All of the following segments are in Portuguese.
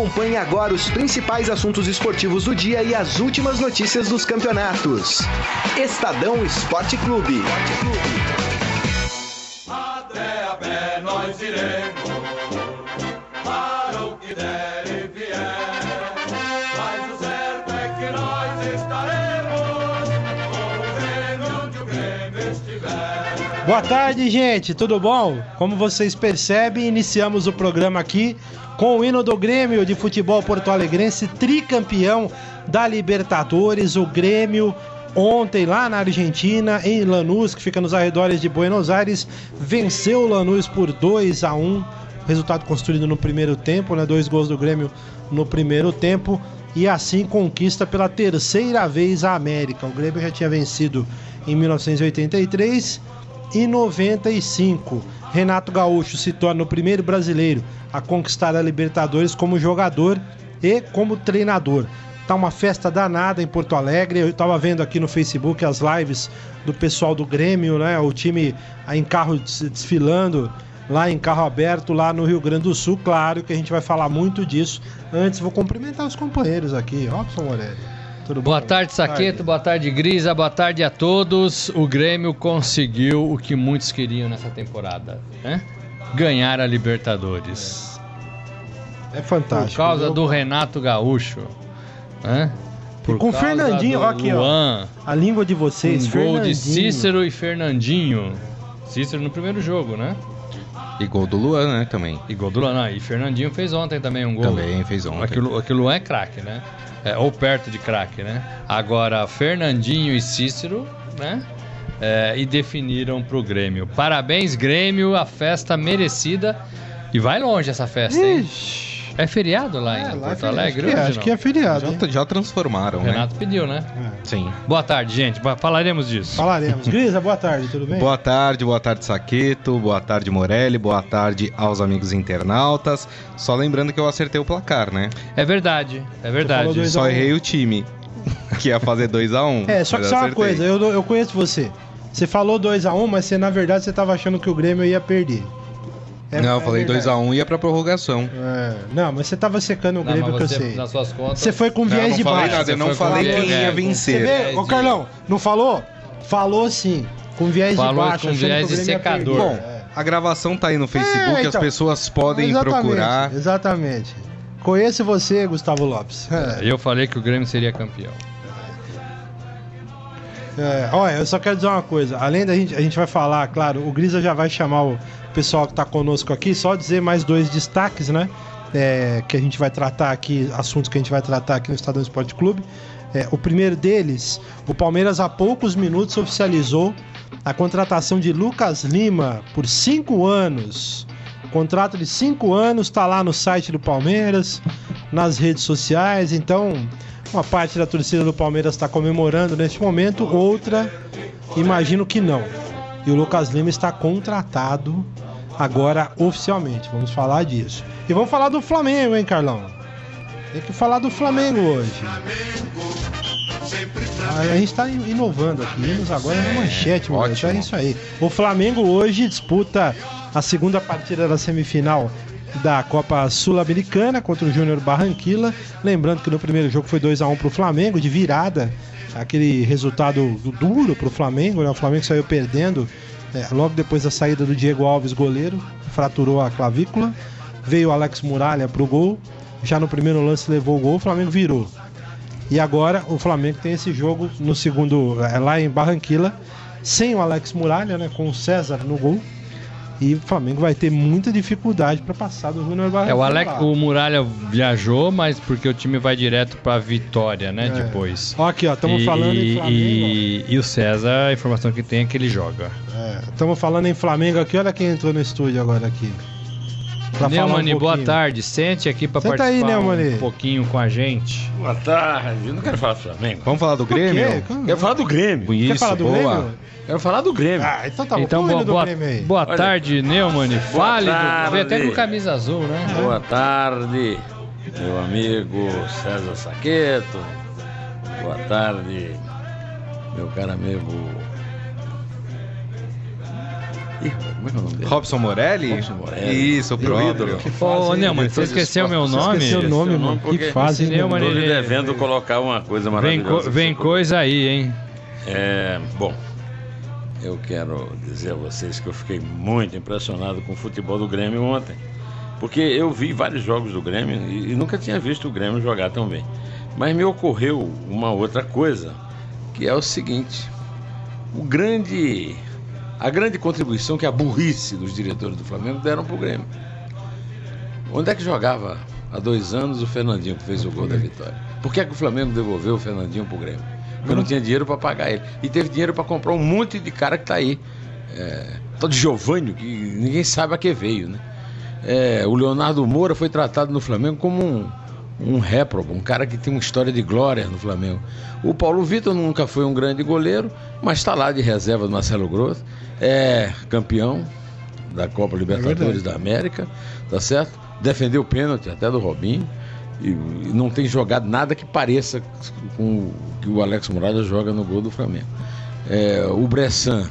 Acompanhe agora os principais assuntos esportivos do dia e as últimas notícias dos campeonatos. Estadão Esporte Clube. Até a pé nós iremos, para o que der e vier. Mas o certo é que nós estaremos com o onde o Grêmio estiver. Boa tarde, gente, tudo bom? Como vocês percebem, iniciamos o programa aqui com o hino do Grêmio de Futebol Porto Alegrense, tricampeão da Libertadores, o Grêmio ontem lá na Argentina, em Lanús, que fica nos arredores de Buenos Aires, venceu o Lanús por 2 a 1 resultado construído no primeiro tempo, né? Dois gols do Grêmio no primeiro tempo e assim conquista pela terceira vez a América. O Grêmio já tinha vencido em 1983 e 95. Renato Gaúcho se torna o primeiro brasileiro a conquistar a Libertadores como jogador e como treinador. Tá uma festa danada em Porto Alegre. Eu estava vendo aqui no Facebook as lives do pessoal do Grêmio, né? O time em carro desfilando lá em carro aberto lá no Rio Grande do Sul. Claro que a gente vai falar muito disso. Antes vou cumprimentar os companheiros aqui. Robson Morelli. Tudo boa bom? tarde, Saqueto. Boa tarde, Grisa. Boa tarde a todos. O Grêmio conseguiu o que muitos queriam nessa temporada, né? Ganhar a Libertadores. É fantástico. Por causa do Renato Gaúcho, né? Por com o Fernandinho, aqui, Luan, ó. A língua de vocês, um gol de Cícero e Fernandinho. Cícero no primeiro jogo, né? E gol do Luan, né, também. E gol do Luan, não, e Fernandinho fez ontem também um gol. Também fez ontem. Aquilo, aquilo Luan é craque, né? É, ou perto de craque, né? Agora, Fernandinho e Cícero, né? É, e definiram pro Grêmio. Parabéns, Grêmio, a festa merecida. E vai longe essa festa, hein? Ixi. É feriado lá é, em lá Porto é Alegre? Acho, que, é, acho que é feriado. Já, já transformaram, né? Renato pediu, né? É. Sim. Boa tarde, gente. Falaremos disso. Falaremos. Grisa, boa tarde, tudo bem? Boa tarde, boa tarde, Saqueto. Boa tarde, Morelli. Boa tarde aos amigos internautas. Só lembrando que eu acertei o placar, né? É verdade, é verdade. Só errei o time, que ia fazer 2x1. Um, é, só que só uma coisa, eu, eu conheço você. Você falou 2x1, um, mas você na verdade você tava achando que o Grêmio ia perder. É, não, eu falei 2x1 um, ia pra prorrogação. É, não, mas você tava secando o Grêmio que eu sei. Nas suas contas. Você foi com viés de baixo. Nada, eu não falei quem ia vencer. Você vê, ô Carlão, não falou? Falou sim, com viés falou de baixo. Com viés de secador. Bom, a gravação tá aí no Facebook, é, então, as pessoas podem exatamente, procurar. Exatamente. Conheço você, Gustavo Lopes. É. Eu falei que o Grêmio seria campeão. É, olha, eu só quero dizer uma coisa. Além da gente, a gente vai falar, claro, o Grisa já vai chamar o pessoal que está conosco aqui, só dizer mais dois destaques, né? É, que a gente vai tratar aqui, assuntos que a gente vai tratar aqui no Estadão Esporte Clube. É, o primeiro deles, o Palmeiras há poucos minutos oficializou a contratação de Lucas Lima por cinco anos. contrato de cinco anos está lá no site do Palmeiras, nas redes sociais. Então, uma parte da torcida do Palmeiras está comemorando neste momento, outra, imagino que não. E o Lucas Lima está contratado agora oficialmente. Vamos falar disso. E vamos falar do Flamengo, hein, Carlão? Tem que falar do Flamengo hoje. A gente está inovando aqui, indo agora na manchete, mano. É isso aí. O Flamengo hoje disputa a segunda partida da semifinal da Copa Sul-Americana contra o Júnior Barranquilla. Lembrando que no primeiro jogo foi 2 a 1 para o Flamengo, de virada. Aquele resultado duro para o Flamengo, né? O Flamengo saiu perdendo é, logo depois da saída do Diego Alves, goleiro, fraturou a clavícula. Veio o Alex Muralha pro gol. Já no primeiro lance levou o gol, o Flamengo virou. E agora o Flamengo tem esse jogo no segundo, é, lá em Barranquilla, sem o Alex Muralha, né, com o César no gol. E o Flamengo vai ter muita dificuldade para passar do Júnior Barranquilla. É, o, Alex, o Muralha viajou, mas porque o time vai direto para Vitória, né, é. depois. Ó, aqui, ó, estamos falando em Flamengo. E, e, o César, a informação que tem é que ele joga. Estamos é, falando em Flamengo aqui, olha quem entrou no estúdio agora aqui. Neumani, um boa tarde. Sente aqui para participar aí, um pouquinho com a gente. Boa tarde. Eu não quero falar do Flamengo. Vamos falar do Grêmio? Quero falar do Grêmio. Isso, Quer falar do boa. Grêmio? Quero falar do Grêmio. Ah, então tá bom. Então, boa, boa, boa tarde, Neumann. Fale. Tarde. Veio até com camisa azul, né? Boa tarde, meu amigo César Saqueto. Boa tarde, meu caro amigo Ih, como é que é o nome dele? Robson Morelli? Robson Morelli. Isso, o Meu próprio. ídolo. Ô, Neumann, você esqueceu meu nome? Esqueceu o nome, mano. Que fase, Neumann? Tô lhe devendo colocar uma coisa Vem, maravilhosa. co- vem coisa aí, hein? É, bom, eu quero dizer a vocês que eu fiquei muito impressionado com o futebol do Grêmio ontem. Porque eu vi vários jogos do Grêmio e, e nunca tinha visto o Grêmio jogar tão bem. Mas me ocorreu uma outra coisa, que é o seguinte: o grande, a grande contribuição que a burrice dos diretores do Flamengo deram para o Grêmio. Onde é que jogava há dois anos o Fernandinho que fez o gol da vitória? Por que, é que o Flamengo devolveu o Fernandinho pro Grêmio? Porque não tinha dinheiro para pagar ele. E teve dinheiro para comprar um monte de cara que tá aí. É, tal Giovanni, que ninguém sabe a que veio, né? É, o Leonardo Moura foi tratado no Flamengo como um, um réprobo, um cara que tem uma história de glória no Flamengo. O Paulo Vitor nunca foi um grande goleiro, mas está lá de reserva do Marcelo Grosso. É campeão da Copa Libertadores da América, tá certo? Defendeu o pênalti até do Robinho. E, e não tem jogado nada que pareça com o que o Alex Muralha joga no gol do Flamengo. É, o Bressan,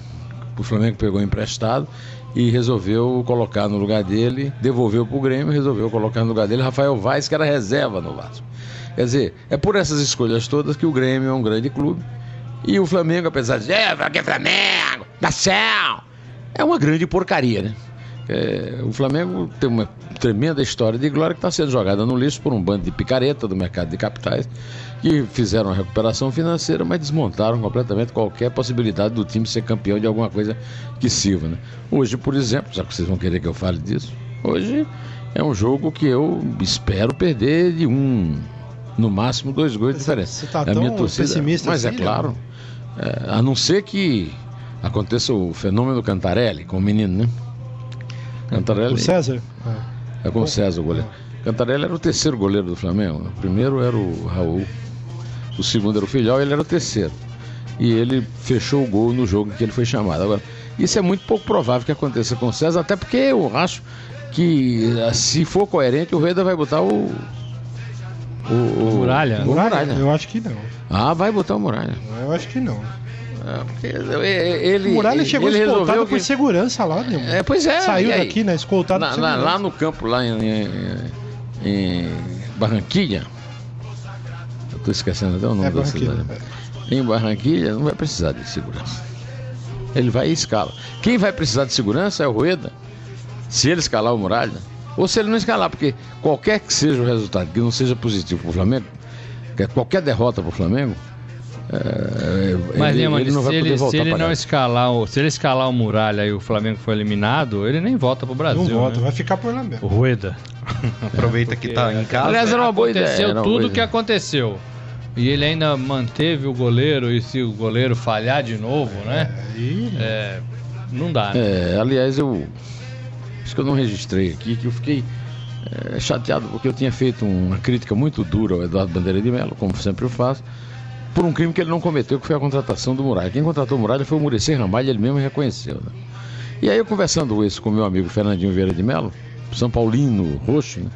o Flamengo pegou emprestado e resolveu colocar no lugar dele, devolveu para o Grêmio, resolveu colocar no lugar dele Rafael Vaz, que era reserva no Vasco. Quer dizer, é por essas escolhas todas que o Grêmio é um grande clube. E o Flamengo, apesar de é, é Flamengo, nação, é uma grande porcaria, né? É, o Flamengo tem uma tremenda história de glória que está sendo jogada no lixo por um bando de picareta do mercado de capitais que fizeram a recuperação financeira, mas desmontaram completamente qualquer possibilidade do time ser campeão de alguma coisa que sirva. Né? Hoje, por exemplo, já que vocês vão querer que eu fale disso, hoje é um jogo que eu espero perder de um, no máximo dois gols de diferença. Você tá É a minha tão torcida, pessimista mas assim, é claro, é, a não ser que aconteça o fenômeno Cantarelli com o menino, né? Cantarelli O César? Ah. é com o César o goleiro. Cantarelli era o terceiro goleiro do Flamengo. O primeiro era o Raul, o segundo era o Filhal e ele era o terceiro. E ele fechou o gol no jogo em que ele foi chamado. Agora, isso é muito pouco provável que aconteça com o César, até porque eu acho que eh, se for coerente, o Rueda vai botar o. O, o Muralha? O Muralha. Eu acho que não. Ah, vai botar o Muralha. Eu acho que não. É, ele, O Muralha chegou ele escoltado por que... segurança lá, né? É, pois é. Saiu aí? daqui, né? Escoltado Na- por segurança. lá no campo, lá em, em- em Barranquilha. Eu tô esquecendo até o nome É da cidade. Em Barranquilha não vai precisar de segurança. Ele vai e escala. Quem vai precisar de segurança é o Rueda. Se ele escalar o Muralha, ou se ele não escalar, porque qualquer que seja o resultado que não seja positivo para o Flamengo, é qualquer derrota para o Flamengo, é, Mas, ele, ele não vai se poder ele, voltar se ele não escalar o, se ele escalar o Muralha e o Flamengo for eliminado, ele nem volta pro Brasil. Não volta, né? vai ficar por lá mesmo. O Rueda. Aproveita que tá em casa. Aliás, era uma boa ideia. Aconteceu uma tudo boa que ideia. aconteceu. E ele ainda manteve o goleiro, e se o goleiro falhar de novo, né? Aí, É, não dá, né? É, aliás, eu acho que eu não registrei aqui, que eu fiquei é, chateado porque eu tinha feito uma crítica muito dura ao Eduardo Bandeira de Mello, como sempre eu faço, por um crime que ele não cometeu, que foi a contratação do Muralha. Quem contratou o Muralha foi o Muricy Ramalho, ele mesmo reconheceu. Né? E aí eu conversando isso com meu amigo Fernandinho Vieira de Mello, São Paulino roxo, né?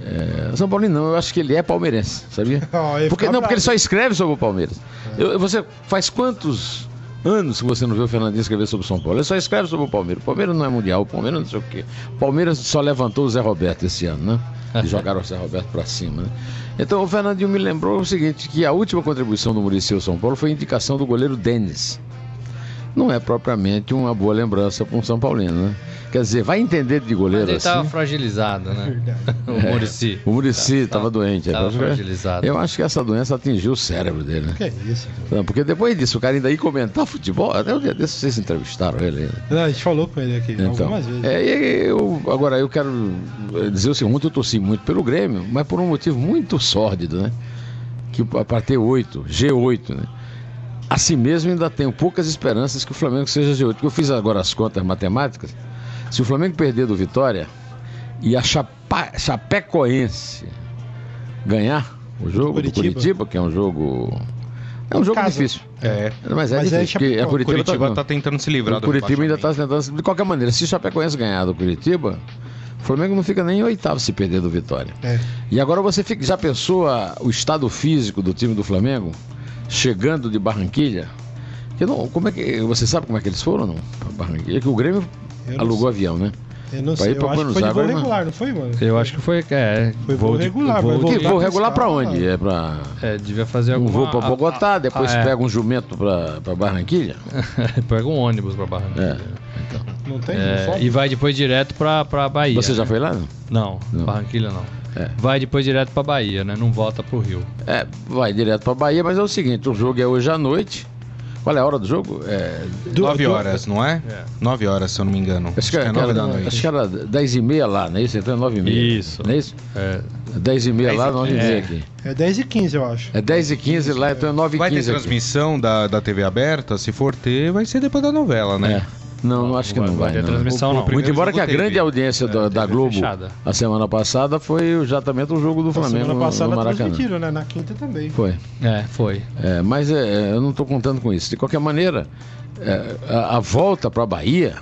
É, São Paulino não, eu acho que ele é palmeirense, sabia? Porque, fica não, porque ele só escreve sobre o Palmeiras. Eu- você faz quantos anos que você não vê o Fernandinho escrever sobre o São Paulo? Ele só escreve sobre o Palmeiras. O Palmeiras não é mundial, o Palmeiras não sei o quê. O Palmeiras só levantou o Zé Roberto esse ano, né? E jogaram o Zé Roberto pra cima, né? Então o Fernandinho me lembrou o seguinte, que a última contribuição do Muricy ao São Paulo foi a indicação do goleiro Denis. Não é propriamente uma boa lembrança para um São Paulino, né? Quer dizer, vai entender de Mas goleiro ele assim. tava fragilizado, né? o Murici. O Muricy estava Tava- doente. tava Eu acho que- fragilizado. Eu acho que essa doença atingiu o cérebro dele, né? Que é isso? Não, porque depois disso, o cara ainda ia comentar futebol. Até o dia desse vocês entrevistaram ele. né? Não, a gente falou com ele aqui Então, algumas vezes. é, e eu, agora eu quero dizer o seguinte: eu torci muito pelo Grêmio, mas por um motivo muito sórdido, né? Que para ter 8, G8, né? Assim mesmo ainda tenho poucas esperanças que o Flamengo seja G8. Porque eu fiz agora as contas matemáticas. Se o Flamengo perder do Vitória e a Chapa, Chapecoense ganhar o jogo do Curitiba. Curitiba, que é um jogo. É um jogo Casa. difícil. É. Mas é Mas é difícil, porque Chape- a Curitiba, Curitiba tá, tá tentando se livrar o do Curitiba ainda está tentando. De qualquer maneira, se o Chapecoense ganhar do Curitiba, o Flamengo não fica nem em oitavo se perder do Vitória. É. E agora você fica, já pensou a- o estado físico do time do Flamengo chegando de Barranquilha? Que não, como é que você sabe como é que eles foram não? Barranquilha, que o Grêmio alugou avião, né? Eu não Pra sei, ir pra eu acho que foi Aires, voo regular, não foi, mano? Eu acho que foi. É, Foi voo regular, voltar Que voo regular pra onde? É pra É, devia fazer um alguma... voo pra Bogotá, depois Ah, é. pega um jumento pra, pra Barranquilha? Pega um ônibus pra Barranquilla. Não tem? É, não e vai depois direto pra, pra Bahia. Você já foi lá? não? Não, Não. Barranquilha não. É. Vai depois direto pra Bahia, né? Não volta pro Rio. É, vai direto pra Bahia, mas é o seguinte, o jogo é hoje à noite. Qual é a hora do jogo? É, Do- 9 do- horas, não é? É. 9 horas, se eu não me engano. acho, que, é era, 9 da acho noite. que era 10 e meia lá, não é isso? Então é 9 e meia. Isso. Não é isso? É, 10 e meia lá, 10 e 9 e meia é. aqui. É 10 e 15, eu acho. É 10 e 15 lá, então é 9 e Vai ter 15 aqui. transmissão da, da TV aberta? Se for ter, vai ser depois da novela, né? É. Não, não acho que não vai. ter não. transmissão, O- não. Muito embora que a jogo teve. grande audiência da, da TV Globo fechada. a semana passada foi exatamente o jogo do Na Flamengo semana no, passada no Maracanã. transmitiram, né? Na quinta também. Foi. é, foi. É, mas é, eu não estou contando com isso. De qualquer maneira, é, a, a volta para a Bahia,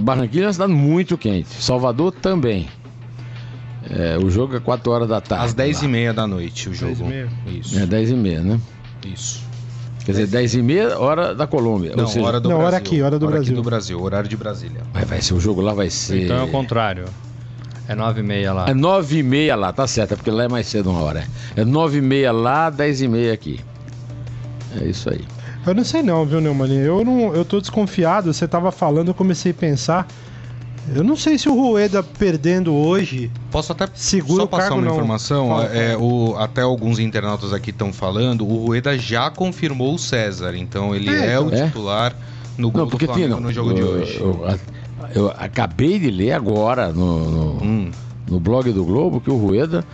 Barranquilla é uma cidade muito quente. Salvador também. É, o jogo é 4 horas da tarde. Às 10 e lá. meia da noite o jogo. 10 e meia. Isso. É 10 e meia, né? Isso. Quer dizer, 10 e meia, hora da Colômbia. Não, Ou seja, hora do Não, Brasil. hora aqui, hora do aqui Brasil. do Brasil, horário de Brasília. vai, vai ser o jogo lá, vai ser. Então é o contrário. É nove e meia lá. É 9 e meia lá, tá certo, é porque lá é mais cedo uma hora. É 9 e meia lá, 10 e meia aqui. É isso aí. Eu não sei não, viu, Neumann? Eu, não, eu tô desconfiado. Você tava falando, eu comecei a pensar. Eu não sei se o Rueda perdendo hoje. Posso até Segura só o passar cargo, uma não. informação? Fala, É, o, até alguns internautas aqui estão falando, o Rueda já confirmou o César, então ele É, é, o então. É? titular no gol Não, do porque tinha. Flamengo Não, no jogo de eu, hoje. Eu, eu acabei de ler agora no, no, Hum, no blog do Globo que o Rueda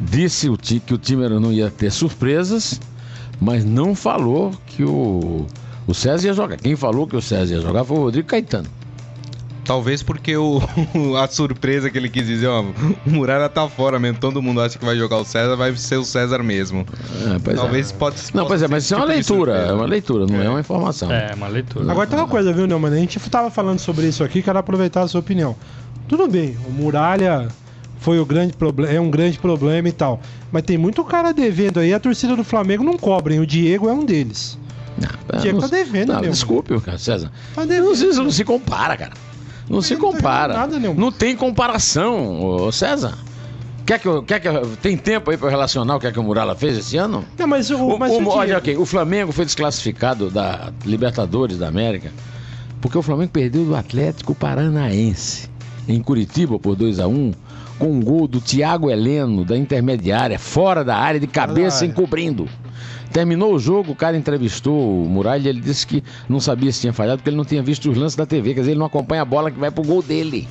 disse o ti- que o time não ia ter surpresas, mas não falou que o, o César ia jogar. Quem falou que o César ia jogar foi o Rodrigo Caetano. Talvez porque o, a surpresa que ele quis dizer, ó, o Muralha tá fora mesmo, todo mundo acha que vai jogar o César, vai ser o César mesmo. É, pois é. talvez pode Não, possa pois é, ser mas isso é uma tipo de leitura, surpresa. é uma leitura, não é, uma informação. É, uma leitura. Agora tem uma coisa, viu, Neumann? A gente tava falando sobre isso aqui, quero aproveitar a sua opinião. Tudo bem, o Muralha foi o grande problema, é um grande problema e tal. Mas tem muito cara devendo aí, a torcida do Flamengo não cobra, hein? O Diego é um deles. Não, Diego não- tá devendo, não, meu. Desculpe, cara, César. Tá Não, devendo. isso não se compara, cara. Não se não compara. ganhando nada, Neumann. não tem comparação, ô César. Quer que, eu- quer que eu- tem tempo aí pra eu relacionar o que, é que o Murala fez esse ano? Não, mas o, O, mas o- o olha aqui, o Flamengo foi desclassificado da Libertadores da América porque o Flamengo perdeu do Atlético Paranaense em Curitiba por 2 a 1 com um gol do Thiago Heleno da intermediária, fora da área, de cabeça encobrindo. Terminou o jogo, o cara entrevistou o Muralha e ele disse que não sabia se tinha falhado porque ele não tinha visto os lances da TV, quer dizer, ele não acompanha a bola que vai pro gol dele.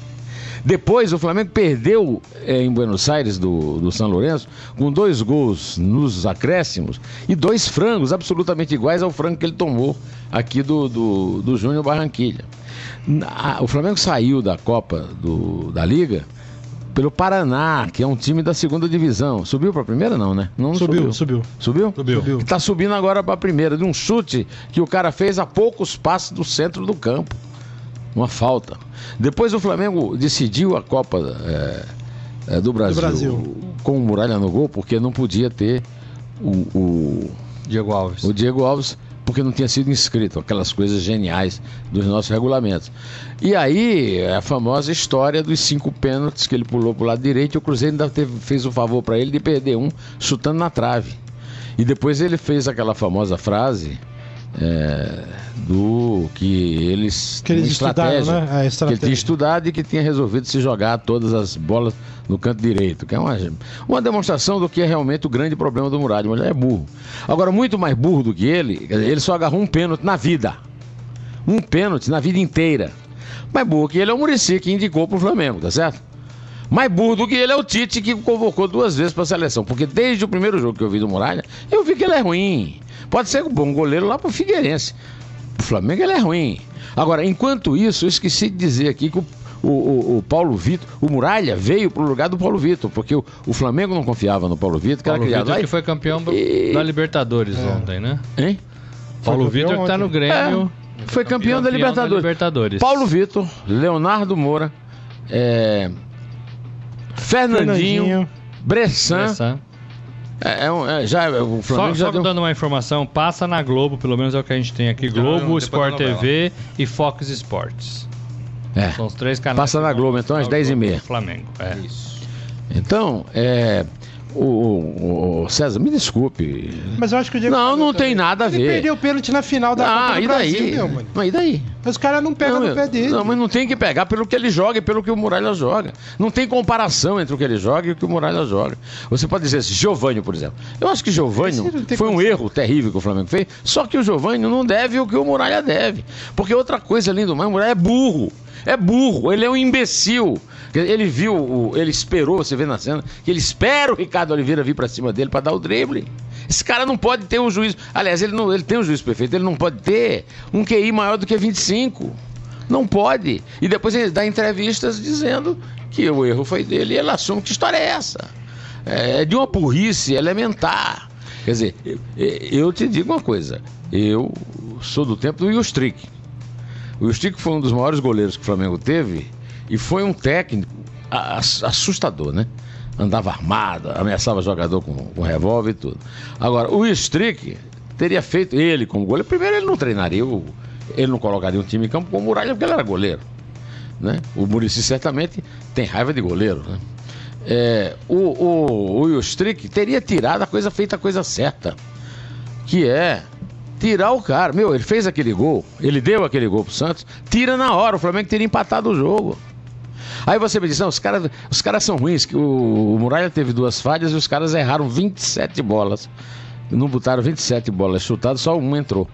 Depois o Flamengo perdeu eh, em Buenos Aires do, do São Lourenço com dois gols nos acréscimos e dois frangos absolutamente iguais ao frango que ele tomou aqui do, do, do Júnior Barranquilha. O Flamengo saiu da Copa do- da Liga pelo Paraná, que é um time da segunda divisão. Subiu para a primeira, não, né? Não Subiu, subiu. Subiu? Subiu. Subiu. Está subindo agora para a primeira, de um chute que o cara fez a poucos passos do centro do campo. Uma falta. Depois o Flamengo decidiu a Copa é, é, do, Brasil, Brasil. com o Muralha no gol, porque não podia ter o, o, Diego Alves. o Diego Alves, porque não tinha sido inscrito, aquelas coisas geniais dos nossos regulamentos. E aí, a famosa história dos cinco pênaltis que ele pulou pro lado direito e o Cruzeiro ainda teve- fez o favor para ele de perder um chutando na trave. E depois ele fez aquela famosa frase é, do que eles Que eles estudaram, estratégia, né? A que ele tinha estudado e que tinha resolvido se jogar todas as bolas no canto direito, que é uma, uma demonstração do que é realmente o grande problema do Muralha, mas ele é burro. Agora, muito mais burro do que ele, ele só agarrou um pênalti na vida. Um pênalti na vida inteira. Mais burro que ele é o Murici, que indicou pro Flamengo, tá certo? Mais burro do que ele é o Tite, que convocou duas vezes pra seleção. Porque desde o primeiro jogo que eu vi do Muralha, eu vi que ele é ruim. Pode ser um bom goleiro lá pro Figueirense. Pro Flamengo ele é ruim. Agora, enquanto isso, eu esqueci de dizer aqui que o, o, o- o Paulo Vitor, o Muralha veio pro lugar do Paulo Vitor, porque o, o Flamengo não confiava no Paulo Vitor, que Paulo era criado Vitor lá. que foi campeão E- da Libertadores ontem, né? Hein? Paulo campeão Vitor que tá no. Grêmio. Foi campeão, da Libertadores. Libertadores. Paulo Vitor, Leonardo Moura, é, Fernandinho, Fernandinho. Bressan, Essa- É, é um- é, já, o Só, Flamengo já só deu... dando uma informação, passa na Globo, pelo menos é o que a gente tem aqui. Globo, Sport da. TV e Fox Sports. É. São os três canais. Passa na Globo, então, às mostrar o 10h30. jogo do Flamengo. É. Então, é, o, o- o César, me desculpe. Mas eu acho que o Diego Não, não tem também. nada a Ele ver. perdeu o pênalti na final da Ah, Copa do e Brasil, daí? meu, mano. Mas e daí? Os caras não pegam Não, no pé dele. não, mas não tem que pegar pelo que ele joga e pelo que o Muralha joga. Não tem comparação entre o que ele joga e o que o Muralha joga. Você pode dizer assim, Giovanni, por exemplo. Eu acho que Giovanni foi um erro terrível que o Flamengo fez, só que o Giovanni não deve o que o Muralha deve. Porque outra coisa além do mais, o Muralha é burro. É burro, ele é um imbecil. Ele viu, ele esperou, você vê na cena, que ele espera o Ricardo Oliveira vir pra cima dele pra dar o drible. Esse cara não pode ter um juiz. Aliás, ele, não, ele tem um juiz perfeito, ele não pode ter um QI maior do que 25. Não pode. E depois ele dá entrevistas dizendo que o erro foi dele e ele assume que história é essa. É de uma burrice elementar. Quer dizer, eu, te digo uma coisa. Eu sou do tempo do Ilstrick. O Ilstrick foi um dos maiores goleiros que o Flamengo teve e foi um técnico assustador, né? Andava armado, ameaçava jogador com, com revólver e tudo. Agora, o Strick teria feito ele como goleiro. Primeiro, ele não treinaria, ele não colocaria um time em campo com o Muralha porque ele era goleiro. Né? O Murici certamente tem raiva de goleiro. Né? É, o, o, o Strick teria tirado a coisa feita a coisa certa, que é tirar o cara. Meu, ele fez aquele gol, ele deu aquele gol pro Santos, tira na hora, o Flamengo teria empatado o jogo. Aí você me diz, não, os caras os caras são ruins, o, o Muralha teve duas falhas e os caras erraram 27 bolas. Não botaram 27 bolas chutadas, só uma entrou.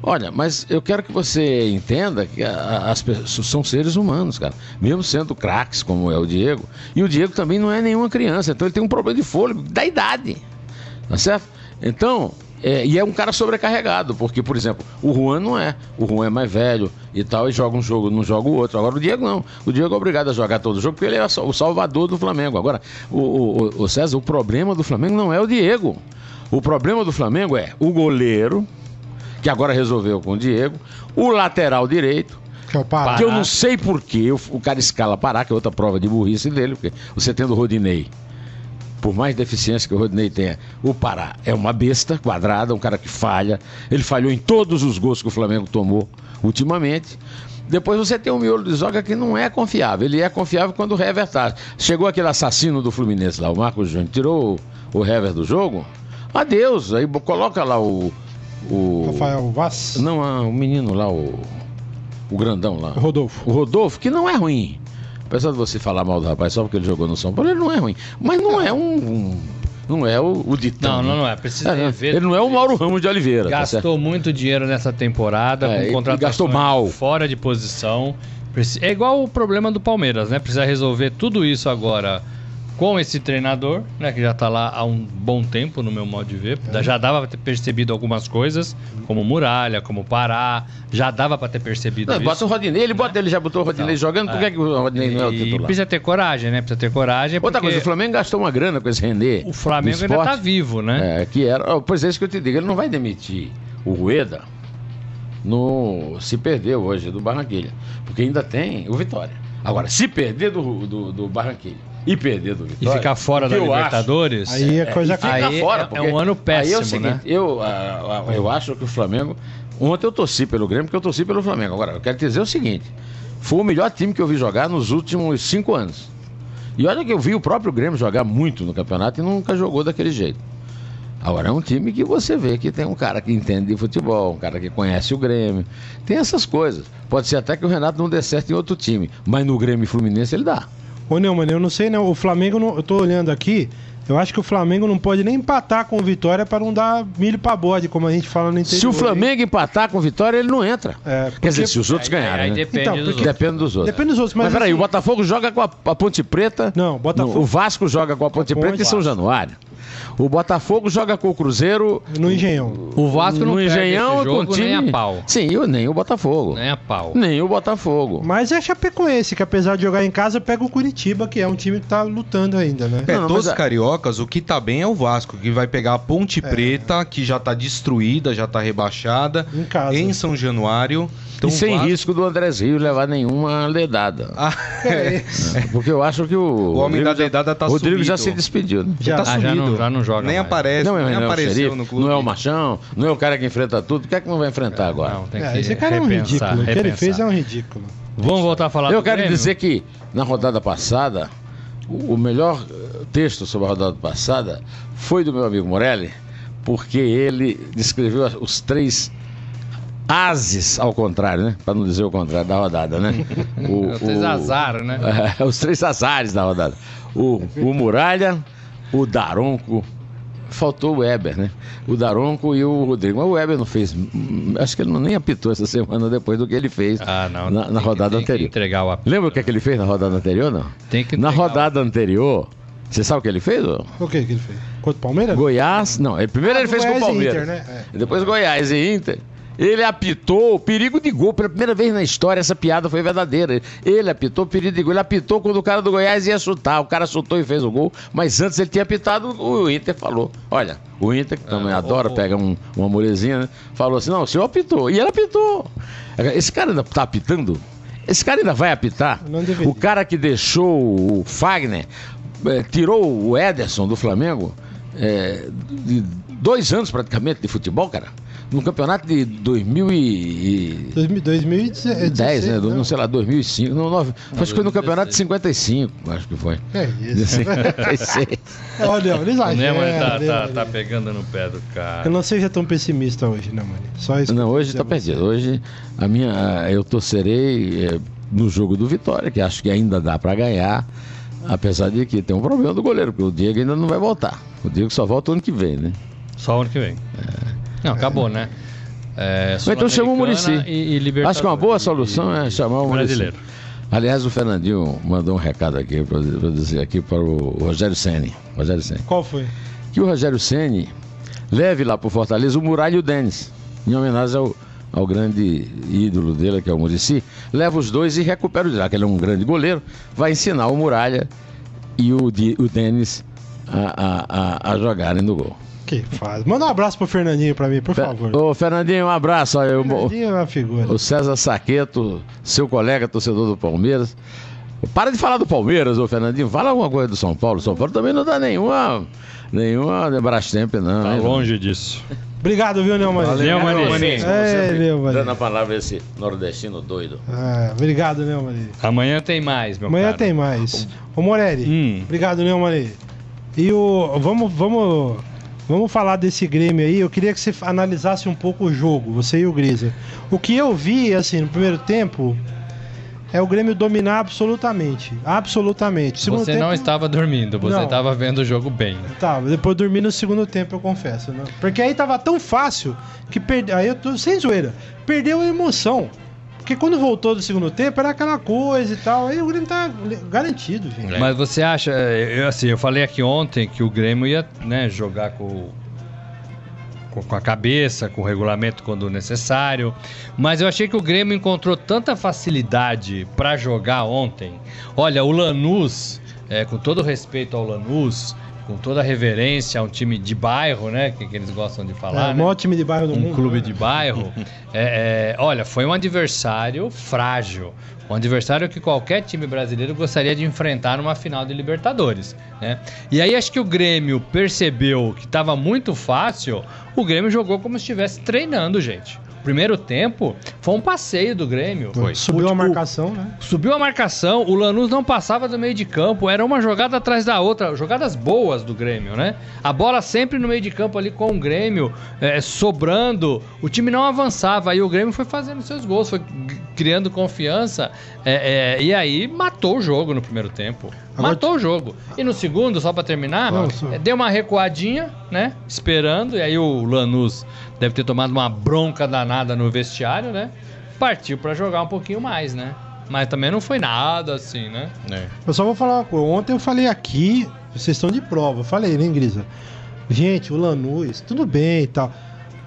Olha, mas eu quero que você entenda que as pessoas são seres humanos, cara. Mesmo sendo craques como é o Diego. E o Diego também não é nenhuma criança, então ele tem um problema de fôlego, da idade. Tá certo? Então, é, e é um cara sobrecarregado, porque, por exemplo, o Juan não é. O Juan é mais velho e tal, e joga um jogo, não joga o outro. Agora o Diego não. O Diego é obrigado a jogar todo jogo, porque ele é o salvador do Flamengo. Agora, o, o- o- César, o problema do Flamengo não é o Diego. O problema do Flamengo é o goleiro, que agora resolveu com o Diego, o lateral direito, Que é o Pará. que eu não sei porquê o, o cara escala parar, que é outra prova de burrice dele, porque você tendo o Rodinei, por mais deficiência que o Rodinei tenha, o Pará é uma besta quadrada, um cara que falha. Ele falhou em todos os gols que o Flamengo tomou ultimamente. Depois você tem um miolo de zoga que não é confiável. Ele é confiável quando o Hever tá. Chegou aquele assassino do Fluminense lá, o Marcos Júnior, tirou o, o Hever do jogo. Adeus. Aí coloca lá o. o Rafael Vaz. não, ah, o menino lá, o. O grandão lá. Rodolfo. O Rodolfo, que não é ruim. Apesar de você falar mal do rapaz só porque ele jogou no São Paulo, ele não é ruim. Mas não é um. um- não é o, o ditão. Não, não, não é. Precisa É, rever Ele não é o Mauro Ramos de Oliveira. tá? Gastou muito dinheiro nessa temporada, É, com contratações gastou mal. fora de posição. É igual o problema do Palmeiras, né? Precisa resolver tudo isso agora com esse treinador, né? Que já tá lá há um bom tempo, no meu modo de ver. É. Já dava pra ter percebido algumas coisas, como Muralha, como Pará. Já dava pra ter percebido Não, isso. bota o Rodinei, ele bota, ele já botou o Rodinei Então, jogando, por é. que, que o Rodinei não é o E titular? precisa ter coragem, né? Precisa ter coragem. Outra coisa, o Flamengo gastou uma grana com esse René. o Flamengo ainda tá esporte. vivo, né? É, que era. oh, Pois é, isso que eu te digo, ele não vai demitir o Rueda no, se perdeu hoje do Barranquilha. Porque ainda tem o Vitória. Agora, se perder do, do, do Barranquilha e perder do E Vitória. ficar fora da eu acho- Libertadores. Aí a coisa e fica Aí fora, é- porque é um ano Aí é péssimo, o seguinte, né? eu, eu acho que o Flamengo. Ontem eu torci pelo Grêmio, porque eu torci pelo Flamengo. Agora, eu quero te dizer o seguinte: foi o melhor time que eu vi jogar nos últimos cinco anos. E olha que eu vi o próprio Grêmio jogar muito no campeonato e nunca jogou daquele jeito. Agora é um time que você vê que tem um cara que entende de futebol, um cara que conhece o Grêmio. Tem essas coisas. Pode ser até que o Renato não dê certo em outro time, mas no Grêmio e Fluminense ele dá. Ô, Neumann, eu não sei não. O Flamengo, não- eu tô olhando aqui, eu acho que o Flamengo não pode nem empatar com o Vitória para não dar milho pra bode, como a gente fala no interior. Se o Flamengo empatar com vitória, ele não entra. É, Quer dizer, porque- se os outros Aí- ganharem. aí né? depende Então, dos porque- outros. Depende dos outros. Depende dos outros, mas, Mas, peraí, assim- o Botafogo joga com a, a Ponte Preta. Não, Botafogo- no- o Vasco joga com a Ponte Preta em São Januário. O Botafogo joga com o Cruzeiro. No Engenhão. O Vasco não no Engenhão e com jogo o time. nem a pau. Sim, eu- nem o Botafogo. Nem a pau. Nem o Botafogo. Mas é Chapecoense, que apesar de jogar em casa, pega o Curitiba, que é um time que tá lutando ainda, né? É, Não, não, dos mas cariocas, o que tá bem é o Vasco, que vai pegar a É. Ponte Preta, que já tá destruída, já tá rebaixada, Em casa. em São Januário. Então, e sem Vasco- risco do Andrés Rios levar nenhuma ledada. Ah, é. É. Porque eu acho que o. O homem Rodrigo da já- dedada tá Rodrigo já subido. se despediu, né? Já. tá Ah, já sumido. Não, já não joga Nem mais. aparece, Não, é, nem não é o apareceu xerife, no clube. não é o machão, não é o cara que enfrenta tudo. O que é que não vai enfrentar agora? Não, tem É, que esse cara é um repensar, ridículo. O que ele repensar. fez é um ridículo. Vamos voltar a falar Eu do quero Grêmio? dizer que na rodada passada, o o melhor eh, texto sobre a rodada passada foi do meu amigo Morelli, porque ele descreveu os três ases ao contrário, né? Para não dizer o contrário da rodada, né? O, Vocês o- azar, né? É, os três azares da rodada. O, o Muralha, o Daronco. Faltou o Weber, né? O Daronco e o Rodrigo. Mas o Weber não fez. Acho que ele não nem apitou essa semana depois do que ele fez Ah, não. na, tem na que- rodada que anterior. entregar o apito. Lembra o que, é que ele fez na rodada anterior, não? Tem que Na entregar o- rodada anterior, você sabe o que ele fez? ô? O que que ele fez? Contra o Palmeiras? Goiás. Não, ele, primeiro Ah, ele fez com o Goiás e Palmeiras. Inter, né? E Depois Goiás e Inter. Ele apitou o perigo de gol. Pela primeira vez na história, essa piada foi verdadeira. Ele apitou o perigo de gol. Ele apitou quando o cara do Goiás ia chutar. O cara chutou e fez o gol. Mas antes ele tinha apitado, o Inter falou: Olha, o Inter, que também Ah, adora, o- pega um, uma murezinha, né? Falou assim: Não, o senhor apitou. E ele apitou. Esse cara ainda tá apitando? Esse cara ainda vai apitar? O cara que deixou o Fagner, eh, tirou o Ederson do Flamengo, eh, de dois anos praticamente de futebol, cara. No campeonato de 2010, 2016, né? Do, não sei lá, 2005. Não, nove, acho que foi no campeonato de 55, acho que foi. É De isso. 56. Olha, ele O exagera. Neumann tá, né, tá, tá pegando no pé do Eu cara. não seja tão pessimista hoje, não, mano. Só isso. Não, eu hoje tá perdido. Hoje a minha, eu torcerei eh, no jogo do Vitória, que acho que ainda dá pra ganhar, apesar de que tem um problema do goleiro, porque o Diego ainda não vai voltar. O Diego só volta o ano que vem, né? Só o ano que vem. Não, acabou, né? É, então chama o. E, e Libertadores. Acho que uma boa E- solução é chamar o Muricy. brasileiro. Aliás, o Fernandinho mandou um recado aqui para dizer aqui para o Rogério Ceni, Rogério Ceni, Qual foi? que o Rogério Ceni leve lá para o Fortaleza o Muralha e o Denis, em homenagem ao, ao grande ídolo dele, que é o Murici. Leva os dois e recupera o já que ele é um grande goleiro, vai ensinar o Muralha e o, o Denis a, a, a, a jogarem no gol. Que faz? Manda um abraço pro Fernandinho pra mim, por favor. Ô, Fernandinho, um abraço. Aí, o- Fernandinho é uma figura. O César Saqueto, seu colega torcedor do Palmeiras. Para de falar do Palmeiras, ô Fernandinho. Fala alguma coisa do São Paulo. São Paulo também não dá nenhuma. Nenhuma Brastemp, não. Tá hein? longe disso. Obrigado, viu, Neumann? Valeu, Maninho. É. Dando a palavra a esse nordestino doido. Ah, obrigado, Neumann. Amanhã tem mais, meu Amanhã caro. tem mais. Ô, Morelli, Hum. obrigado, Neumann. E o. Vamos, vamos, vamos falar desse Grêmio aí. Eu queria que você analisasse um pouco o jogo, você e o Grisa. O que eu vi, assim, no primeiro tempo. É o Grêmio dominar absolutamente. Absolutamente. Segundo Você tempo, não estava dormindo, você estava vendo o jogo bem. Tá, depois dormi no segundo tempo, eu confesso. Né? Porque aí tava tão fácil que perdeu. Aí eu tô sem zoeira. Perdeu a emoção. Porque quando voltou do segundo tempo era aquela coisa e tal. Aí o Grêmio tá garantido, gente. Mas você acha, eh, eu, assim, eu falei aqui ontem que o Grêmio ia né, jogar com, com, com a cabeça, com o regulamento quando necessário. Mas eu achei que o Grêmio encontrou tanta facilidade pra jogar ontem. Olha, o Lanús, eh, com todo respeito ao Lanús, com toda a reverência a um time de bairro, né? Que, que eles gostam de falar. é, o né? maior time de bairro do um mundo. clube né? de bairro. É, é, olha, foi um adversário frágil. Um adversário que qualquer time brasileiro gostaria de enfrentar numa final de Libertadores. Né? E aí acho que o Grêmio percebeu que estava muito fácil. O Grêmio jogou como se estivesse treinando, gente. Primeiro tempo foi um passeio do Grêmio. Subiu O- a o- marcação, né? Subiu a marcação, o Lanús não passava do meio de campo, era uma jogada atrás da outra, jogadas boas do Grêmio, né? A bola sempre no meio de campo ali com o Grêmio, é, sobrando, o time não avançava, aí o Grêmio foi fazendo seus gols, foi criando confiança, é, é, e aí matou o jogo no primeiro tempo. Agora- Matou o jogo. E no segundo, só pra terminar, só- é, deu uma recuadinha, né? Esperando, e aí o Lanús deve ter tomado uma bronca danada no vestiário, né? Partiu pra jogar um pouquinho mais, né? Mas também não foi nada assim, né? Eu só vou falar uma coisa. Ontem eu falei aqui, vocês estão de prova. Eu falei, né, Grisa? Gente, o Lanús, tudo bem e tal.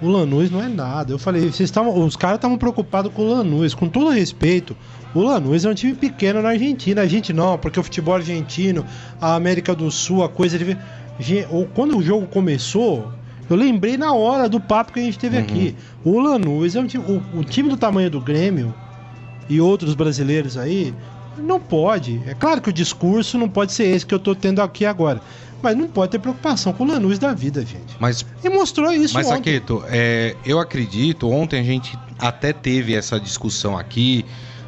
O Lanús não é nada. Eu falei, vocês estavam. Os caras estavam preocupados com o Lanús, com todo respeito. O Lanús é um time pequeno na Argentina. A gente não, porque o futebol argentino, a América do Sul, a coisa de. Quando o jogo começou, eu lembrei na hora do papo que a gente teve aqui. O Lanús é um time. O, o time do tamanho do Grêmio e outros brasileiros aí Não pode. É claro que o discurso não pode ser esse que eu tô tendo aqui agora. Mas não pode ter preocupação com o Lanús da vida, gente. Mas E mostrou isso Mas, ontem. Saqueto, é, eu acredito, ontem a gente até teve essa discussão aqui,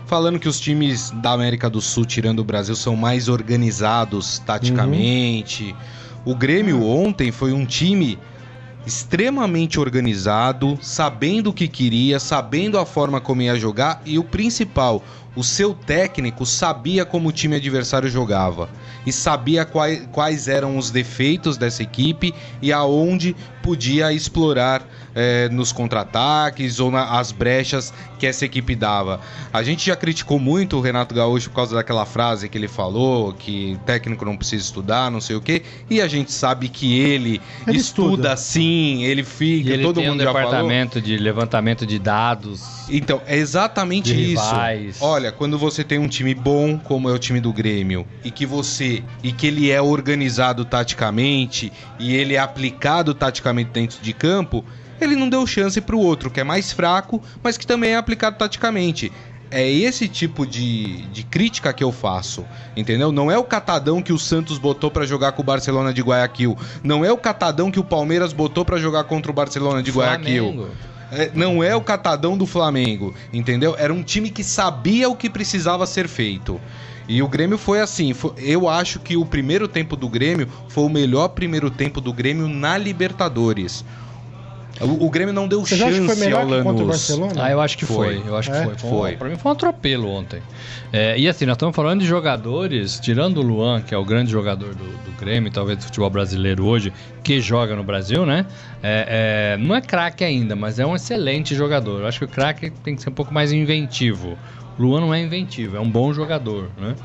falando que os times da América do Sul, tirando o Brasil, são mais organizados taticamente. O Grêmio ontem foi um time extremamente organizado, sabendo o que queria, sabendo a forma como ia jogar e o principal, o seu técnico sabia como o time adversário jogava e sabia quais, quais eram os defeitos dessa equipe e aonde podia explorar eh, nos contra-ataques ou nas brechas que essa equipe dava. A gente já criticou muito o Renato Gaúcho por causa daquela frase que ele falou, que técnico não precisa estudar, não sei o quê, e a gente sabe que ele, Ele estuda, estuda. sim, ele E fica, ele todo tem um mundo já falou. departamento de levantamento de dados. Então, é exatamente De isso. rivais. Olha, quando você tem um time bom, como é o time do Grêmio, e que você e que ele é organizado taticamente e ele é aplicado taticamente dentro de campo, ele não deu chance pro outro, que é mais fraco, mas que também é aplicado taticamente. É esse tipo de, de crítica que eu faço, entendeu? Não é o catadão que o Santos botou pra jogar com o Barcelona de Guayaquil. Não é o catadão que o Palmeiras botou pra jogar contra o Barcelona de Guayaquil. Flamengo. É, não é o catadão do Flamengo, entendeu? Era um time que sabia o que precisava ser feito. E o Grêmio foi assim. fo- eu acho que o primeiro tempo do Grêmio foi o melhor primeiro tempo do Grêmio na Libertadores. O, o Grêmio não deu Você chance que foi melhor ao que contra o Lanús. Barcelona? Ah, eu acho que Foi. foi. Eu acho É? que foi. Foi. Foi. Pra mim foi um atropelo ontem. É, e assim, nós estamos falando de jogadores, tirando o Luan, que é o grande jogador do, do Grêmio, talvez do futebol brasileiro hoje, que joga no Brasil, né? É, é, não é craque ainda, mas é um excelente jogador. Eu acho que o craque tem que ser um pouco mais inventivo. O Luan não é inventivo, é um bom jogador, né?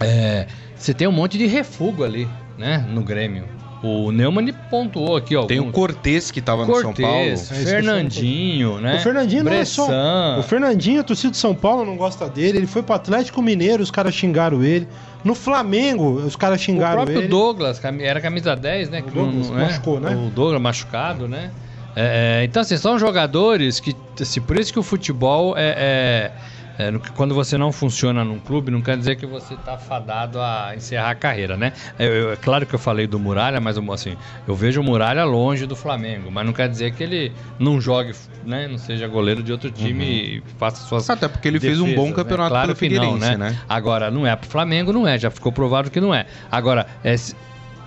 É, você tem um monte de refugo ali, né? No Grêmio. O Neumann pontuou aqui, ó. Tem o Cortez que tava no São Paulo. É, Fernandinho, né? O Fernandinho não é só. Bressan. O Fernandinho, a torcida de São Paulo não gosta dele. Ele foi pro Atlético Mineiro, os caras xingaram ele. No Flamengo, os caras O xingaram próprio ele. Douglas, era camisa 10, né? O que Douglas não- né? machucou, né? O Douglas machucado, né? É, é, então, assim, são jogadores que. Assim, por isso que o futebol é. é- é, no- quando você não funciona num clube, não quer dizer que você está fadado a encerrar a carreira, né? É, eu- é claro que eu falei do Muralha, mas assim, eu vejo o Muralha longe do Flamengo, mas não quer dizer que ele não jogue, né? Não seja goleiro de outro time e faça suas Até porque ele fez um bom defesas, campeonato né? claro que não, né? né? Agora, não é pro Flamengo, não é. Já ficou provado que não é. Agora, é,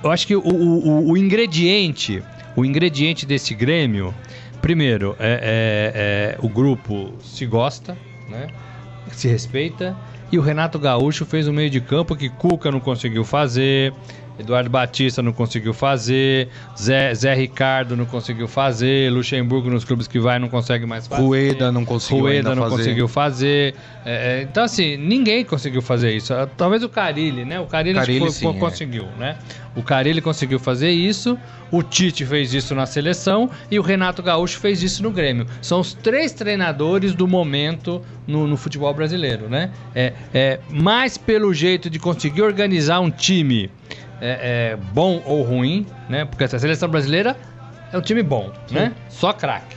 eu acho que o, o- o- o ingrediente, o ingrediente desse Grêmio, primeiro, é, é- é o grupo se gosta, né? Se respeita. E o Renato Gaúcho fez um meio de campo que Cuca não conseguiu fazer. Eduardo Batista não conseguiu fazer, Zé, Zé Ricardo não conseguiu fazer, Luxemburgo nos clubes que vai não consegue mais fazer. Rueda não conseguiu Rueda não fazer. conseguiu fazer. É, é, então, assim, ninguém conseguiu fazer isso. Talvez o Carilli, né? O Carilli, Carille, foi- sim, é. conseguiu, né? O Carilli conseguiu fazer isso, o Tite fez isso na seleção e o Renato Gaúcho fez isso no Grêmio. São os três treinadores do momento no, no futebol brasileiro, né? É, é, mais pelo jeito de conseguir organizar um time é, é, bom ou ruim, né? Porque essa seleção brasileira é um time bom, né? Só craque.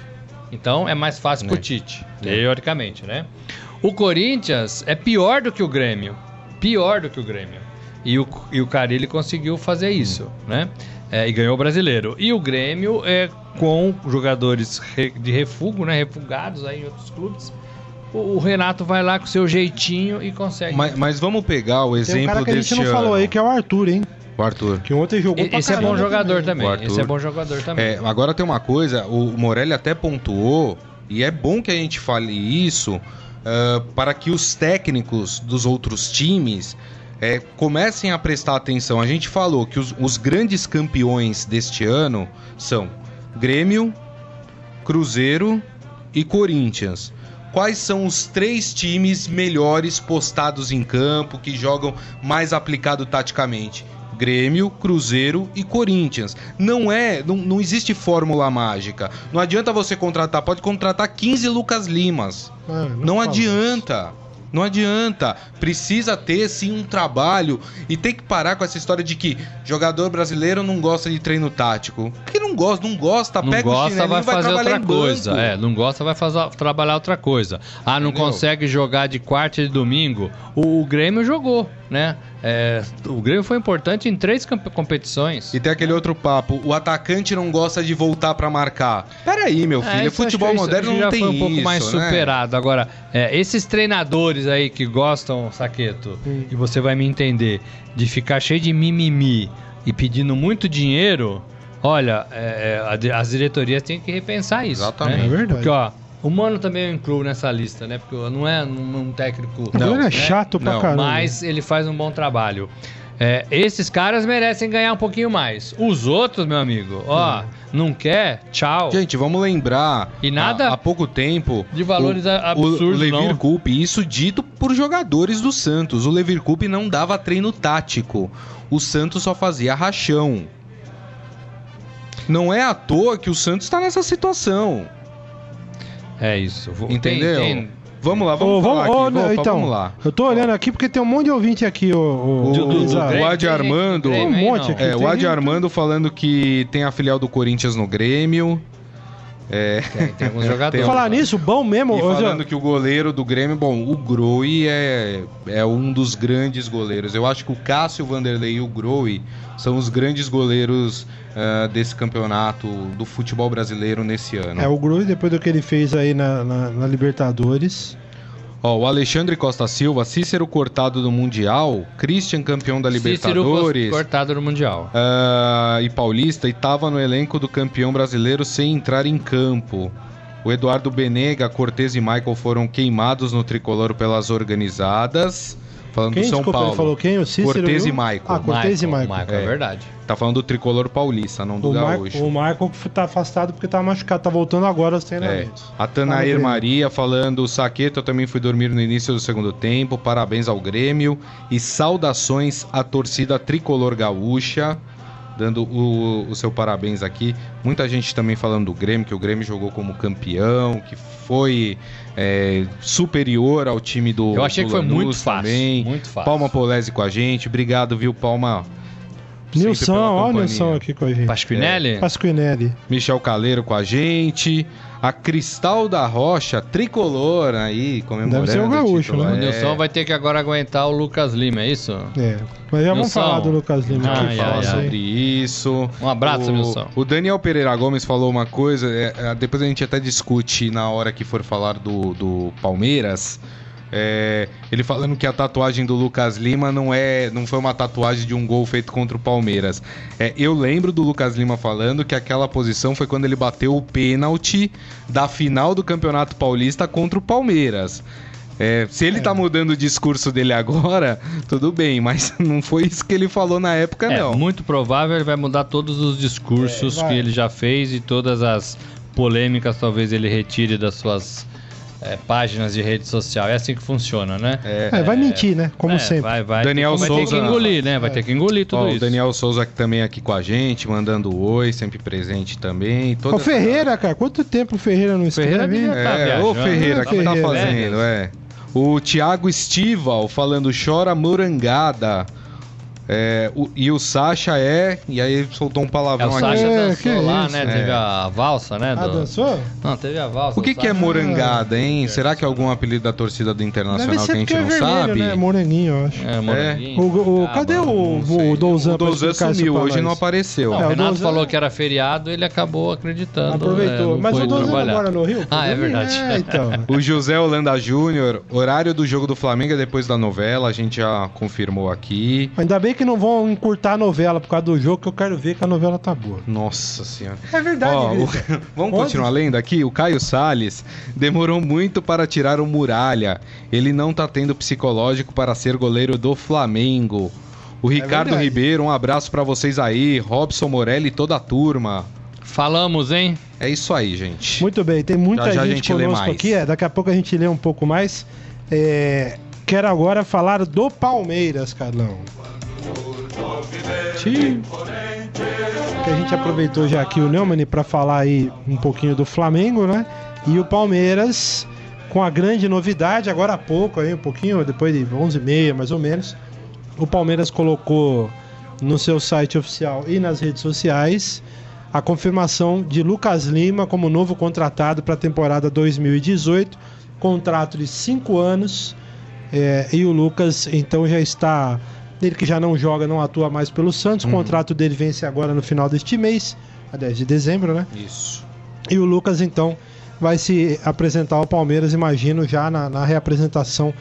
Então é mais fácil pro Né. Tite, teoricamente, né? O Corinthians é pior do que o Grêmio. Pior do que o Grêmio. E o, e o Carilli conseguiu fazer isso, né? É, e ganhou o brasileiro. E o Grêmio é com jogadores re- de refugo, né? Refugados aí em outros clubes. O, o Renato vai lá com seu jeitinho e consegue. Mas, mas vamos pegar o Tem um exemplo cara que a gente não ano. falou aí, que é o Arthur, hein? O Arthur. Que ontem jogou pra Esse é bom caramba jogador também. Arthur. Esse é bom jogador também. É, agora tem uma coisa, o Morelli até pontuou, e é bom que a gente fale isso, ah, para que os técnicos dos outros times é, comecem a prestar atenção. A gente falou que os, os grandes campeões deste ano são Grêmio, Cruzeiro e Corinthians. Quais são os três times melhores postados em campo, que jogam mais aplicado taticamente? Grêmio, Cruzeiro e Corinthians. Não é, não, não existe fórmula mágica. Não adianta você contratar, pode contratar 15 Lucas Limas. Ah, Não fala adianta. Não adianta. Precisa ter sim um trabalho e tem que parar com essa história de que jogador brasileiro não gosta de treino tático. Que não não gosta, não gosta, Não pega o gosta, chinelinho vai e vai fazer trabalhar outra em coisa. É, não gosta, vai fazer, trabalhar outra coisa. Ah, não Entendeu? consegue jogar de quarta e de domingo. O, o Grêmio jogou, né? É, o Grêmio foi importante em três competições. E tem aquele outro papo, o atacante não gosta de voltar pra marcar. Peraí, meu filho, É, isso futebol que isso moderno já não tem foi um pouco isso, mais né? superado. Agora, é, esses treinadores aí que gostam, Saqueto, e você vai me entender, de ficar cheio de mimimi e pedindo muito dinheiro, olha, é, é, as diretorias têm que repensar isso. Exatamente. né? É verdade. Porque, ó, o Mano também eu incluo nessa lista, né? Porque não é um, técnico. Ele é né? chato pra Não, caramba. Mas ele faz um bom trabalho. É, esses caras merecem ganhar um pouquinho mais. Os outros, meu amigo, ó, não quer? Tchau. Gente, vamos lembrar. E nada há, há pouco tempo. de valores o, absurdos, O, Levir não. Coupe, isso dito por jogadores do Santos. O Levir Coupe não dava treino tático. O Santos só fazia rachão. Não é à toa que o Santos tá nessa situação. É isso. Vou- Entendeu? tem- tem- Vamos lá, vamos Ô, falar ô, aqui. não, Opa, então, vamos lá. eu tô olhando aqui porque tem um monte de ouvinte aqui, O- Do- do- do Isa. Grêmio, o Adi tem Armando- Grêmio Um monte aqui. É, o tem Adi Armando falando que tem a filial do Corinthians no Grêmio. É, Tem, tem alguns jogadores. Falar nisso, bom mesmo. E falando que o goleiro do Grêmio, bom, o Groi é, é um dos grandes goleiros. Eu acho que o Cássio, Vanderlei e o Groi são os grandes goleiros ah, desse campeonato do futebol brasileiro nesse ano. É, o Grui, depois do que ele fez aí na, na- na Libertadores. Ó, o Alexandre Costa Silva, Cícero cortado do Mundial, Christian campeão da Cícero Libertadores. cortado no Mundial. ah, e Paulista e estava no elenco do campeão brasileiro sem entrar em campo. O Eduardo Benega, Cortez e Michael foram queimados no tricolor pelas organizadas. Falando Quem, do São desculpa, Paulo. ele falou quem? O Cícero Cortez e o- Michael. Ah, Cortez e Michael. Michael, é É. verdade. Tá falando do tricolor paulista, não do O, Mar gaúcho. o Michael que tá afastado porque tá machucado, tá voltando agora aos É. treinamentos. A Tá no Tanaer Grêmio. Maria falando, Saqueto, eu também fui dormir no início do segundo tempo, parabéns ao Grêmio e saudações à torcida tricolor gaúcha, dando o, o seu parabéns aqui. Muita gente também falando do Grêmio, que o Grêmio jogou como campeão, que foi é, superior ao time do Eu achei do que foi Lanús muito fácil. também. Muito fácil. Palma Polese com a gente, obrigado, viu, Palma? Nilson, ó, o. Nilson aqui com a gente. Pasquinelli? Pasquinelli. Michel Caleiro com a gente. A Cristal da Rocha, tricolor aí, comemorando. Deve ser o gaúcho, né? O É. Nilson vai ter que agora aguentar o Lucas Lima, é isso? É. Mas já vamos falar do Lucas Lima aqui. ai, fala sobre isso. Um abraço, o, Nilson. O Daniel Pereira Gomes falou uma coisa, é, é, depois a gente até discute na hora que for falar do, do Palmeiras. É, ele falando que a tatuagem do Lucas Lima não é, não foi uma tatuagem de um gol feito contra o Palmeiras. É, eu lembro do Lucas Lima falando que aquela posição foi quando ele bateu o pênalti da final do Campeonato Paulista contra o Palmeiras. É, se ele tá mudando o discurso dele agora, tudo bem, mas não foi isso que ele falou na época, É, não. muito provável ele vai mudar todos os discursos É, que ele já fez e todas as polêmicas talvez ele retire das suas é, páginas de rede social. É assim que funciona, né? É, vai mentir, né? Como É, sempre. Vai, vai, Daniel vai ter Souza- que engolir, né? Vai É. ter que engolir tudo Ó, isso. o Daniel Souza que também aqui com a gente, mandando oi, sempre presente também. Toda O Ferreira, cara, quanto tempo o Ferreira não escreve? Ferreira tá É, ô viajando, Ferreira, né? que tá Ferreira, fazendo, é. O Thiago Estival falando chora morangada. É, o- e o Sacha é. E aí soltou um É, palavrão o aqui. Sacha É, dançou que lá, isso, né? é. Teve a valsa, né? Ah, do- dançou? Não, teve a valsa. O que, que é morangada, hein? Será que é algum apelido da torcida do Internacional que a gente é não vermelho, sabe? né? Moreninho, eu acho. É, moranguinho. O, o- Caba. cadê o, sei. o Douzan O Douzan sumiu, hoje não apareceu. Não, É, o o Renato Douzan- falou que era feriado, ele acabou acreditando. Aproveitou. é, não Mas o Douzan mora no Rio? Ah, é verdade. É, então. O José Holanda Júnior, horário do jogo do Flamengo é depois da novela, a gente já confirmou aqui. Ainda bem que não vão encurtar a novela por causa do jogo, que eu quero ver que a novela tá boa. Nossa senhora. É verdade, Ó, o-. Vamos Onde? continuar lendo aqui? O Caio Salles demorou muito para tirar o Muralha. Ele não tá tendo psicológico para ser goleiro do Flamengo. O Ricardo verdade. Ribeiro, um abraço para vocês aí. Robson Morelli e toda a turma. Falamos, hein? É isso aí, gente. Muito bem, tem muita Já, já gente, gente conosco aqui. É, daqui a pouco a gente lê um pouco mais. É, quero agora falar do Palmeiras, Carlão. Que a gente aproveitou já aqui o Neumann para falar aí um pouquinho do Flamengo, né? E o Palmeiras com a grande novidade, agora há pouco, aí, um pouquinho, depois de 11h30 mais ou menos, o Palmeiras colocou no seu site oficial e nas redes sociais a confirmação de Lucas Lima como novo contratado para a temporada 2018, contrato de cinco anos. É, e o Lucas então já está. Ele que já não joga, não atua mais pelo Santos. O contrato dele vence agora no final deste mês, a 10 de dezembro, né? Isso. E o Lucas, então, vai se apresentar ao Palmeiras, imagino, já na, na reapresentação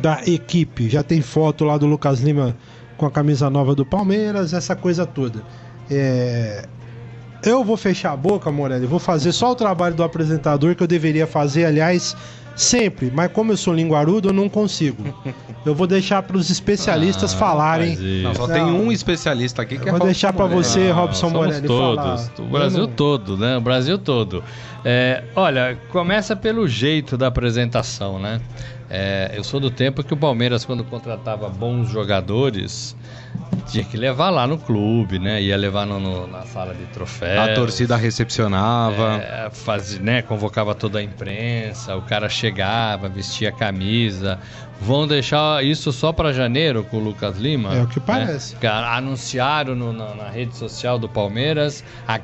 da equipe. Já tem foto lá do Lucas Lima com a camisa nova do Palmeiras, essa coisa toda. É, Eu vou fechar a boca, Morelli, vou fazer só o trabalho do apresentador que eu deveria fazer, aliás, sempre. Mas como eu sou linguarudo, eu não consigo. Eu vou deixar para os especialistas falarem. Faz isso. Não, só Não. tem um especialista aqui que é Vou Robson deixar para você, Não, Robson Morelli, todos, falar. o Brasil Eu não- todo, né? O Brasil todo. É, olha, começa pelo jeito da apresentação, né? É, eu sou do tempo que o Palmeiras, quando contratava bons jogadores, tinha que levar lá no clube, né? Ia levar no- no- na sala de troféus. A torcida recepcionava. É, faz, né, convocava toda a imprensa, o cara chegava, vestia a camisa. Vão deixar isso só para janeiro com o Lucas Lima? É o que né? parece. Cara, Anunciaram no- na, na rede social do Palmeiras a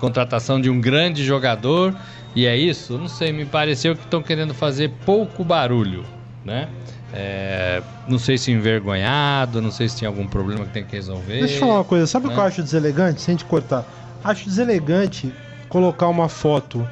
contratação de um grande jogador e é isso? Não sei, me pareceu que estão querendo fazer pouco barulho, né? É, não sei se envergonhado, não sei se tem algum problema que tem que resolver. Deixa eu falar uma coisa, sabe o que né? eu acho deselegante? Sem te cortar. Acho deselegante colocar uma foto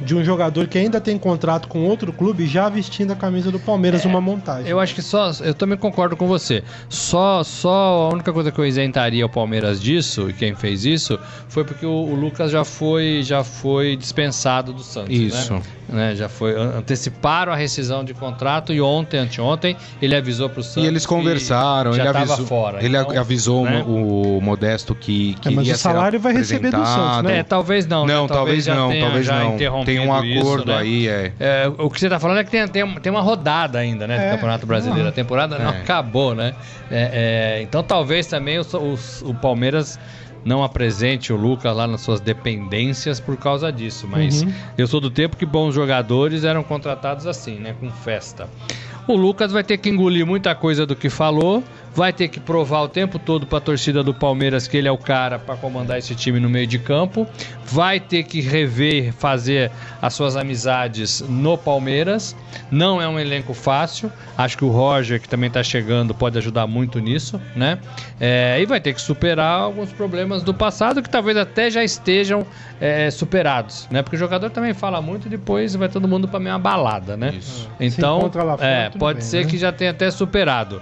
de um jogador que ainda tem contrato com outro clube já vestindo a camisa do Palmeiras numa montagem. Eu acho que só. Eu também concordo com você. Só, só a única coisa que eu isentaria o Palmeiras disso, e quem fez isso, foi porque o, o Lucas já foi, já foi dispensado do Santos. Isso. Né? Né, Já foi. an- Anteciparam a rescisão de contrato e ontem, anteontem, ele avisou pro Santos. E eles que conversaram, já ele tava avisou, fora. ele Então, avisou né? o, o Modesto que É, mas o salário ser vai receber do Santos, né? É, talvez não. né? Não, talvez já não, tenha talvez já não. Tem um isso, acordo né? aí, é. É, o que você tá falando é que tem, tem, tem uma rodada ainda, né? É, do Campeonato Brasileiro. A temporada não É. acabou, né? É, é, então talvez também o, o, o Palmeiras não apresente o Lucas lá nas suas dependências por causa disso. Mas Uhum. eu sou do tempo que bons jogadores eram contratados assim, né? Com festa. O Lucas vai ter que engolir muita coisa do que falou, vai ter que provar o tempo todo para a torcida do Palmeiras que ele é o cara para comandar esse time no meio de campo, vai ter que rever, fazer as suas amizades no Palmeiras. Não é um elenco fácil. Acho que o Roger, que também está chegando, pode ajudar muito nisso, né? É, e vai ter que superar alguns problemas do passado que talvez até já estejam é, superados, né? Porque o jogador também fala muito e depois vai todo mundo para a mesma balada, né? Isso. Então, Se encontra lá fora, é, pode bem, ser né? que já tenha até superado.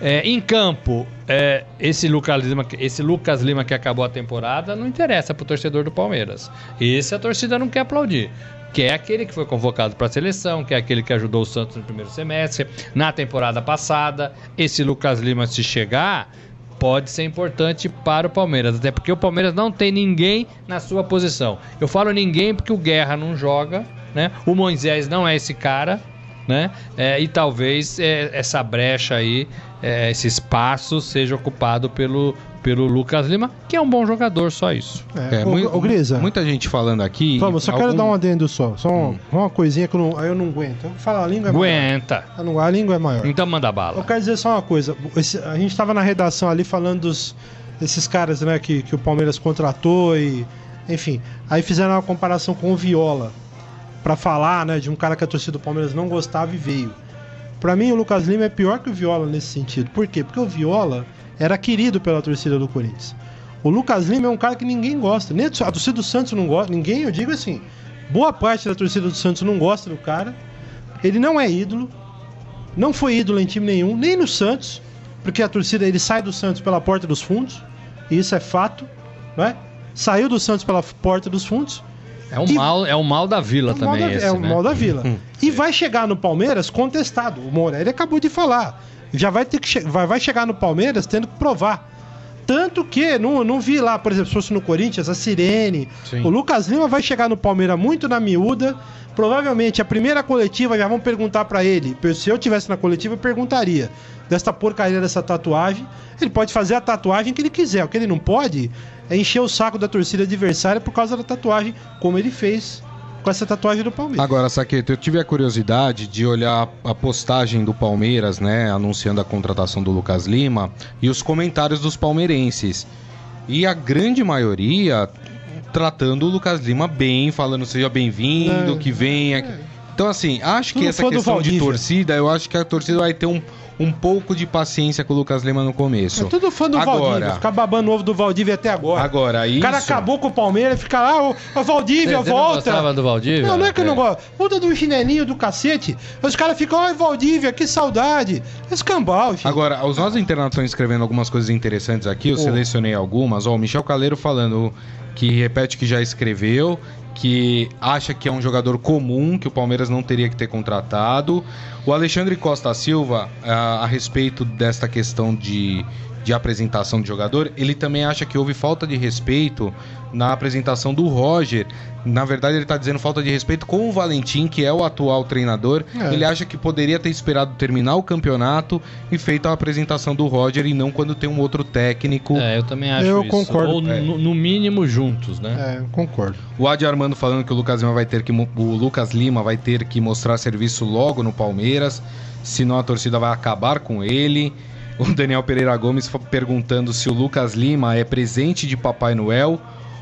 É, em campo, é, esse, Lucas Lima, esse Lucas Lima que acabou a temporada não interessa pro torcedor do Palmeiras. Esse a torcida não quer aplaudir. Que é aquele que foi convocado para a seleção, que é aquele que ajudou o Santos no primeiro semestre, na temporada passada. Esse Lucas Lima, se chegar, pode ser importante para o Palmeiras, até porque o Palmeiras não tem ninguém na sua posição. Eu falo ninguém porque o Guerra não joga, né? O Moisés não é esse cara, né? É, e talvez é, essa brecha aí, é, esse espaço seja ocupado pelo, pelo Lucas Lima, que é um bom jogador, só isso. É, É, ô, mui- ô, Grisa, muita gente falando aqui. vamos, só quero algum- dar um adendo só. Só um- uma coisinha que eu não, aí eu não aguento. Eu falo a língua é maior. Aguenta. Eu não- A língua é maior. Então manda Eu bala. quero dizer só uma coisa. Esse- a gente estava na redação ali falando dos desses caras, né, que, que o Palmeiras contratou e enfim, aí fizeram uma comparação com o Viola Pra falar, né, de um cara que a torcida do Palmeiras não gostava e veio. Pra mim o Lucas Lima é pior que o Viola nesse sentido. Por quê? Porque o Viola era querido pela torcida do Corinthians. O Lucas Lima é um cara que ninguém gosta, nem a torcida do Santos não gosta, ninguém, eu digo assim, boa parte da torcida do Santos não gosta do cara. Ele não é ídolo, não foi ídolo em time nenhum, nem no Santos, porque a torcida ele sai do Santos pela porta dos fundos, e isso é fato, não é? Saiu do Santos pela porta dos fundos. É o E- mal, é o mal da vila É também da- esse, é o né? mal da vila. E vai chegar no Palmeiras contestado. O Morelli acabou de falar. Já vai ter que che- vai, vai chegar no Palmeiras tendo que provar. Tanto que não, não vi lá, por exemplo, se fosse no Corinthians, a Sirene. Sim. O Lucas Lima vai chegar no Palmeiras muito na miúda. Provavelmente a primeira coletiva já vão perguntar pra ele. Se eu tivesse na coletiva, eu perguntaria desta porcaria dessa tatuagem. Ele pode fazer a tatuagem que ele quiser. O que ele não pode é encher o saco da torcida adversária por causa da tatuagem, como ele fez com essa tatuagem do Palmeiras. Agora, Saqueto, eu tive a curiosidade de olhar a postagem do Palmeiras, né, anunciando a contratação do Lucas Lima e os comentários dos palmeirenses. E a grande maioria tratando o Lucas Lima bem, falando seja bem-vindo, É. que venha. Então, assim, acho que essa questão de torcida, eu acho que a torcida vai ter um, um pouco de paciência com o Lucas Lima no começo. É tudo fã do Agora- Valdívia. Ficar babando o ovo do Valdívia até agora. Agora, isso. O cara acabou com o Palmeiras e fica lá, ô, ô Valdívia, Você não volta. gostava do Valdívia? Não, não é que eu não gosto. Puta do chinelinho do cacete. Os caras ficam, ai, Valdívia, que saudade. Escambau, filho. Agora, os nossos internautas estão escrevendo algumas coisas interessantes aqui, eu Ô. selecionei algumas. Ó, o Michel Caleiro falando que repete que já escreveu, que acha que é um jogador comum, que o Palmeiras não teria que ter contratado. O Alexandre Costa Silva, a, a respeito desta questão de, de apresentação de jogador, ele também acha que houve falta de respeito na apresentação do Roger. Na verdade, ele está dizendo falta de respeito com o Valentim, que é o atual treinador. É. Ele acha que poderia ter esperado terminar o campeonato e feito a apresentação do Roger e não quando tem um outro técnico. É, eu também acho Eu isso. concordo. Ou É. no, no mínimo juntos, né? É, eu concordo. O Adi Armando falando que o Lucas Lima vai ter que o Lucas Lima vai ter que mostrar serviço logo no Palmeiras, senão a torcida vai acabar com ele. O Daniel Pereira Gomes perguntando se o Lucas Lima é presente de Papai Noel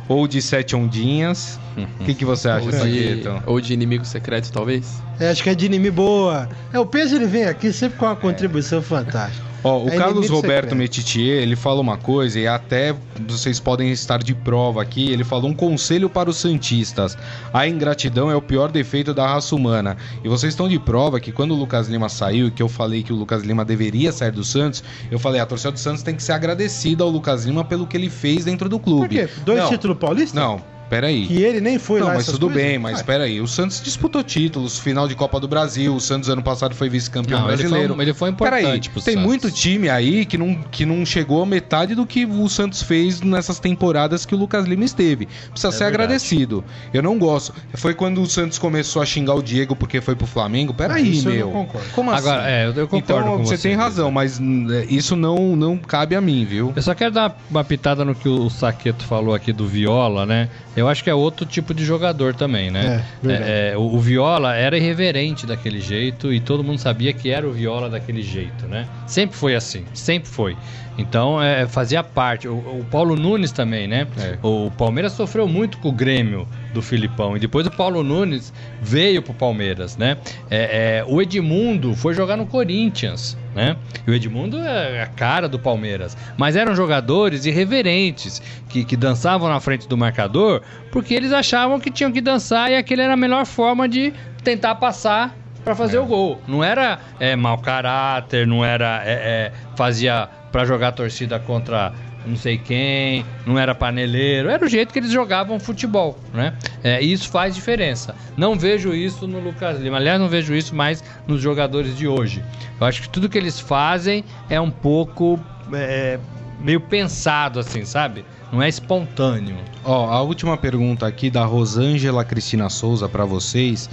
ou de Sete Ondinhas. O que, que você acha, Ou de, Saqueto? ou de inimigo secreto, talvez. É, acho que é de inimigo boa. É, o peso ele vem aqui sempre com uma contribuição fantástica. Ó, o É Carlos Roberto secreto. Metitier, ele fala uma coisa e até vocês podem estar de prova aqui. Ele falou um conselho para os santistas: a ingratidão é o pior defeito da raça humana. E vocês estão de prova que quando o Lucas Lima saiu, que eu falei que o Lucas Lima deveria sair do Santos, eu falei a torcida do Santos tem que ser agradecida ao Lucas Lima pelo que ele fez dentro do Por clube. quê? Dois Não, títulos paulistas? Não, peraí. Que ele nem foi Não, lá mas essas tudo coisas? bem, mas Ah, peraí. O Santos disputou títulos, final de Copa do Brasil. O Santos ano passado foi vice-campeão Não, ele foi, brasileiro. um- ele foi importante Peraí, pro tem Santos. muito time aí que não, que não chegou a metade do que o Santos fez nessas temporadas que o Lucas Lima esteve. Precisa É ser verdade. agradecido. Eu não gosto. Foi quando o Santos começou a xingar o Diego porque foi pro Flamengo. Peraí, isso eu meu. não concordo. Como assim? Agora, é, eu, eu concordo então com você você. tem razão, mas é, isso não, não cabe a mim, viu? Eu só quero dar uma pitada no que o Saqueto falou aqui do Viola, né? Eu acho que é outro tipo de jogador também, né? É. É, é, o, o Viola era irreverente daquele jeito e todo mundo sabia que era o Viola daquele jeito, né? Sempre foi assim, sempre foi. Então, é, fazia parte. O, o Paulo Nunes também, né? É. O Palmeiras sofreu muito com o Grêmio do Filipão. E depois o Paulo Nunes veio pro Palmeiras, né? É, é, o Edmundo foi jogar no Corinthians, né? E o Edmundo é a cara do Palmeiras. Mas eram jogadores irreverentes, que, que dançavam na frente do marcador, porque eles achavam que tinham que dançar e aquele era a melhor forma de tentar passar para fazer o gol. Não era é, mau caráter, não era é, é, fazia para jogar torcida contra não sei quem, não era paneleiro, era o jeito que eles jogavam futebol, né? É, isso faz diferença. Não vejo isso no Lucas Lima, aliás, não vejo isso mais nos jogadores de hoje. Eu acho que tudo que eles fazem é um pouco é, meio pensado, assim, sabe? Não é espontâneo. Ó, a última pergunta aqui da Rosângela Cristina Souza pra vocês.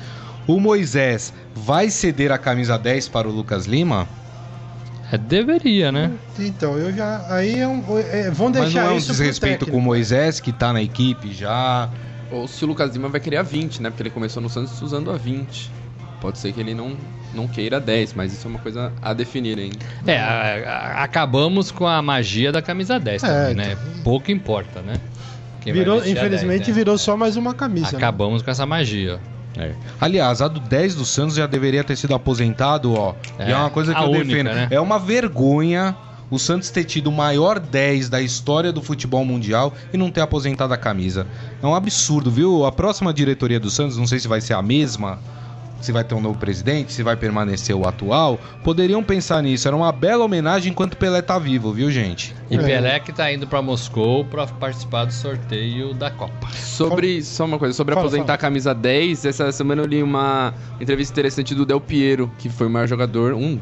O Moisés vai ceder a camisa 10 para o Lucas Lima? É, deveria, né? Então, eu já. Aí é um, é, vão Mas deixar não é um isso desrespeito com o Moisés, que tá na equipe já. Ou se o Lucas Lima vai querer a 20, né? Porque ele começou no Santos usando a 20. Pode ser que ele não, não queira 10, mas isso é uma coisa a definir ainda. É, a- a- acabamos com a magia da camisa 10 também, É, né? Pouco importa, né? Quem Virou, infelizmente, 10, né? virou só mais uma camisa. né? Acabamos com essa magia. Aliás, a do 10 do Santos já deveria ter sido aposentado, ó. É, e é uma coisa que eu única, defendo. né? É uma vergonha o Santos ter tido o maior 10 da história do futebol mundial e não ter aposentado a camisa. É um absurdo, viu? A próxima diretoria do Santos, não sei se vai ser a mesma, se vai ter um novo presidente, se vai permanecer o atual, poderiam pensar nisso. Era uma bela homenagem enquanto Pelé tá vivo, viu, gente? E É. Pelé que tá indo pra Moscou pra participar do sorteio da Copa. Sobre, só uma coisa, sobre Fala, aposentar fala. a camisa 10, essa semana eu li uma entrevista interessante do Del Piero, que foi o maior jogador, um,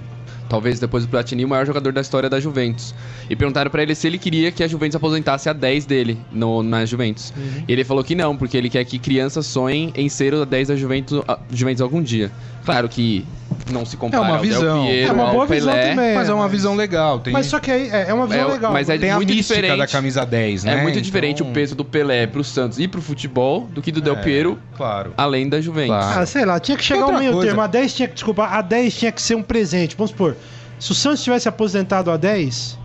talvez depois do Platini, o maior jogador da história da Juventus. E perguntaram pra ele se ele queria que a Juventus aposentasse a 10 dele no, na Juventus. Uhum. E ele falou que não, porque ele quer que crianças sonhem em ser o 10 da Juventus, a- Juventus algum dia. Claro que não se compara É uma visão. Del Piero, É uma boa ao visão Pelé. também. Mas é uma visão legal. Tem, Mas só que aí é, é uma visão É, legal. mas é tem a muito mística diferente. da camisa 10, né? É muito Então, diferente o peso do Pelé pro Santos e pro futebol do que do Del É, Piero, Claro. além da Juventus. Claro. Ah, sei lá, tinha que chegar Outra ao meio coisa. termo. A 10 tinha que, desculpa, a 10 tinha que ser um presente. Vamos supor, se o Santos tivesse aposentado a 10,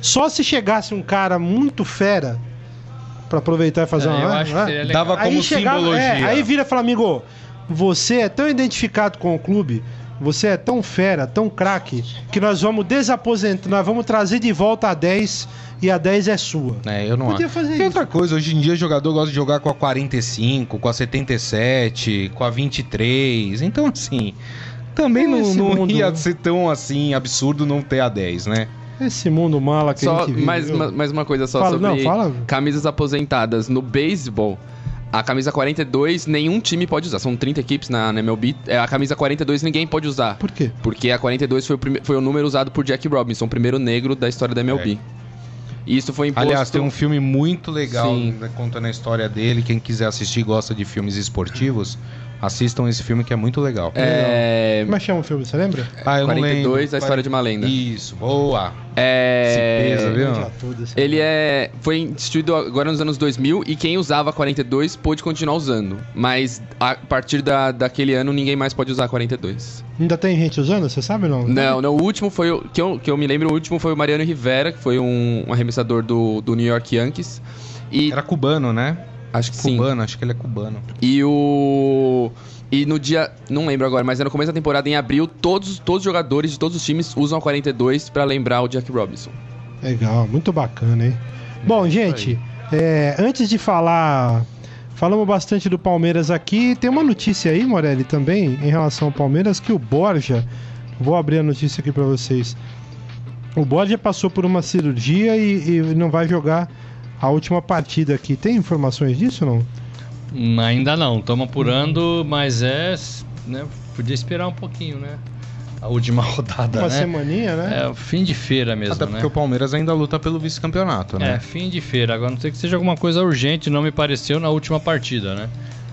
só se chegasse um cara muito fera Pra aproveitar e fazer É, uma. eu né? acho que Né? seria legal. Dava como simbologia. é, aí vira Flamengo, você é tão identificado com o clube, você é tão fera, tão craque, que nós vamos desaposentar, nós vamos trazer de volta a 10 e a 10 é sua. É, eu não Podia fazer Tem isso. outra coisa, hoje em dia o jogador gosta de jogar com a 45, com a 77, com a 23. Então, assim, também não, Esse não mundo- ia ser tão assim absurdo não ter a 10, né? Esse mundo mala que a Só gente vive. mais, uma, mais uma coisa só Fala, sobre não, fala. camisas aposentadas. No beisebol, a camisa 42 nenhum time pode usar. São 30 equipes na, na MLB. É, A camisa 42 ninguém pode usar. Por quê? Porque a 42 foi o, prime- foi o número usado por Jack Robinson, o primeiro negro da história da MLB. E isso foi imposto... Aliás, tem um filme muito legal Sim. contando a história dele. Quem quiser assistir e gosta de filmes esportivos, assistam esse filme que é muito legal. É... Como é que chama o filme, você lembra? Ah, eu não 42, lembro. a história de uma lenda. Isso, boa. É... Esse peso, viu? Tudo esse- Ele é foi instituído agora nos anos 2000 e quem usava 42 pôde continuar usando. Mas a partir da, daquele ano ninguém mais pode usar 42. Ainda tem gente usando, você sabe ou não? Não, não, o último foi o que eu, que eu me lembro, o último foi o Mariano Rivera, que foi um, um arremessador do, do New York Yankees. E Era cubano, né? Acho que sim. Cubano, acho que ele é cubano. E o. E no dia. Não lembro agora, mas é no começo da temporada, em abril, todos, todos os jogadores de todos os times usam a 42 pra lembrar o Jack Robinson. Legal, muito bacana, hein? Bom, gente, é, antes de falar. Falamos bastante do Palmeiras aqui. Tem uma notícia aí, Morelli, também, em relação ao Palmeiras, que o Borja. Vou abrir a notícia aqui pra vocês. O Borja passou por uma cirurgia e, e não vai jogar a última partida aqui. Tem informações disso ou não? Hum, Ainda não, estamos apurando, mas é. Né, podia esperar um pouquinho, né? A última rodada, Uma né? semaninha, né? É o fim de feira mesmo, Até né? porque o Palmeiras ainda luta pelo vice-campeonato, É, né? fim de feira. Agora não sei que seja alguma coisa urgente, não me pareceu na última partida, né?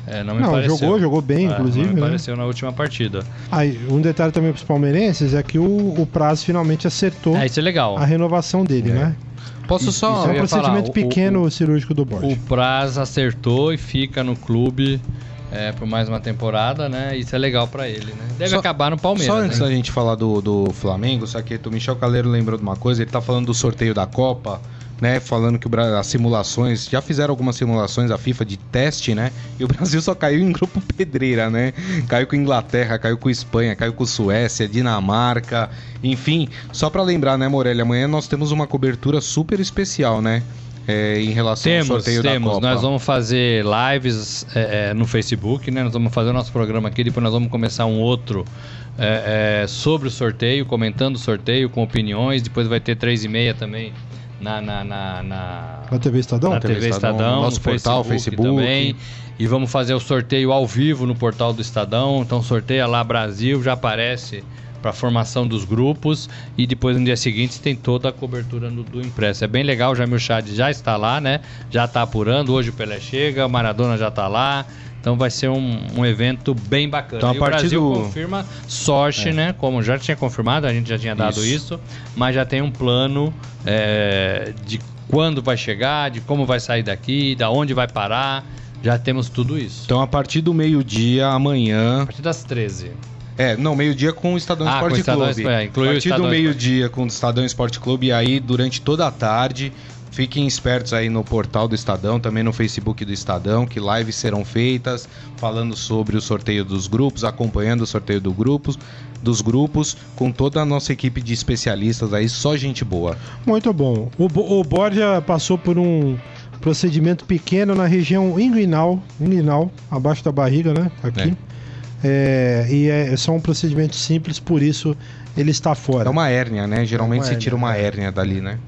É, não me Não, pareceu. jogou, jogou bem, É, inclusive, Não me né? pareceu na última partida. Aí, um detalhe também pros palmeirenses é que o, o Prazo finalmente acertou É, isso é legal. a renovação dele, né? Posso Isso só. é um ia falar, procedimento o- pequeno cirúrgico do Borja. O Praz acertou e fica no clube é, por mais uma temporada, né? Isso é legal pra ele, né? Deve Só- acabar no Palmeiras. Só antes né? da gente falar do, do Flamengo, Saqueto, o Michel Caleiro lembrou de uma coisa, ele tá falando do sorteio da Copa, né? Falando que as simulações, já fizeram algumas simulações a FIFA de teste, né? E o Brasil só caiu em grupo pedreira, né? Caiu com Inglaterra, caiu com Espanha, caiu com Suécia, Dinamarca, enfim. Só pra lembrar, né, Morelli? Amanhã nós temos uma cobertura super especial, né? É, em relação ao Temos, sorteio da temos. Copa. Nós vamos fazer lives é, é, no Facebook, né? Nós vamos fazer o nosso programa aqui, depois nós vamos começar um outro é, é, sobre o sorteio, comentando o sorteio, com opiniões. Depois vai ter três e meia também na, na, na, na- Na TV Estadão? na TV TV Estadão, Estadão, no nosso portal, Facebook. também. E vamos fazer o sorteio ao vivo no portal do Estadão. Então sorteia lá Brasil, já aparece para formação dos grupos e depois no dia seguinte tem toda a cobertura no- do impresso. É bem legal, o Jamil Chad já está lá, né? Já está apurando, hoje o Pelé chega, o Maradona já está lá. Então vai ser um, um evento bem bacana. Então, a e o partir Brasil do- confirma sorte, né? Como já tinha confirmado, a gente já tinha dado Isso. isso, mas já tem um plano é, de quando vai chegar, de como vai sair daqui, da onde vai parar. Já temos tudo isso. Então, a partir do meio-dia, amanhã, A partir das 13. É, não, meio-dia com o Estadão Ah, com Esporte o Estadão Clube. É, a o partir do meio-dia com o Estadão Esporte Clube e aí durante toda a tarde. Fiquem espertos aí no portal do Estadão, também no Facebook do Estadão, que lives serão feitas falando sobre o sorteio dos grupos, acompanhando o sorteio do grupos, dos grupos, com toda a nossa equipe de especialistas aí, só gente boa. Muito bom. O, Bo- o Borja passou por um procedimento pequeno na região inguinal, inguinal, abaixo da barriga, né? Aqui. É, e é só um procedimento simples, por isso ele está fora. É uma hérnia, né? Geralmente uma você tira hérnia, uma é. hérnia dali, né?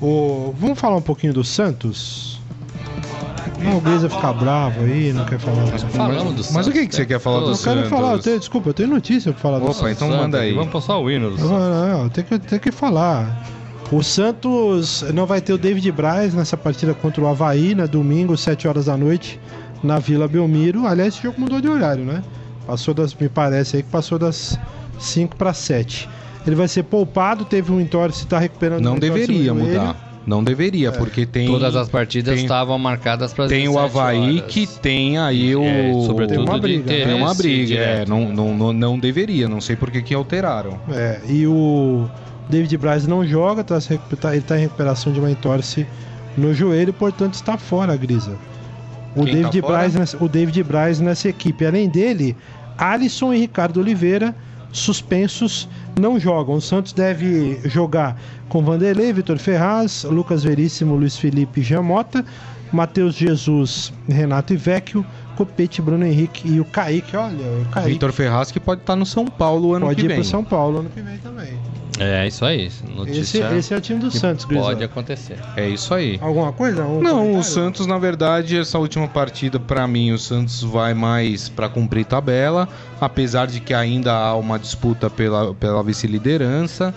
O- vamos falar um pouquinho do Santos? Não, o Grisa ficar bravo aí, não quer falar. Do Mas Santos, o que, que você quer falar do Eu quero Santos? falar, eu tenho- desculpa, eu tenho notícia pra falar do Opa, Santos. então Santos, manda aí. Vamos passar o hino do Não, Santos. não, não, tem que, tem que falar. O Santos não vai ter o David Braz nessa partida contra o Havaí, né? Domingo, 7 horas da noite, na Vila Belmiro. Aliás, esse jogo mudou de horário, né? Passou das. Me parece aí que passou das 5 para 7. Ele vai ser poupado, teve um entorse, está recuperando Não um deveria mudar. Não deveria, porque tem. Todas as partidas estavam marcadas para Tem o Havaí que tem aí o. É, sobretudo Tem uma briga, Tem uma briga, é. Não, não, não, não deveria, não sei por que que alteraram. É, e o David Braz não joga, tá, tá- ele está em recuperação de uma entorse no joelho, portanto está fora, Grisa. O Quem David, tá fora? Braz, nessa- o David Braz nessa equipe. Além dele, Alisson e Ricardo Oliveira, suspensos, não jogam. O Santos deve jogar com Vanderlei, Vitor Ferraz, Lucas Veríssimo, Luiz Felipe Jamota, Matheus Jesus, Renato Ivecchio, Copete, Bruno Henrique e o Kaique. Olha, o Kaique Vitor Ferraz que pode estar no São Paulo ano pode que ir vem. para São Paulo ano que vem também. É, isso aí. Esse, esse é o time do Santos, Grisa. pode acontecer. É isso aí. Alguma coisa? Um Não, comentário? o Santos, na verdade, essa última partida, pra mim, o Santos vai mais pra cumprir tabela, apesar de que ainda há uma disputa pela, pela vice-liderança,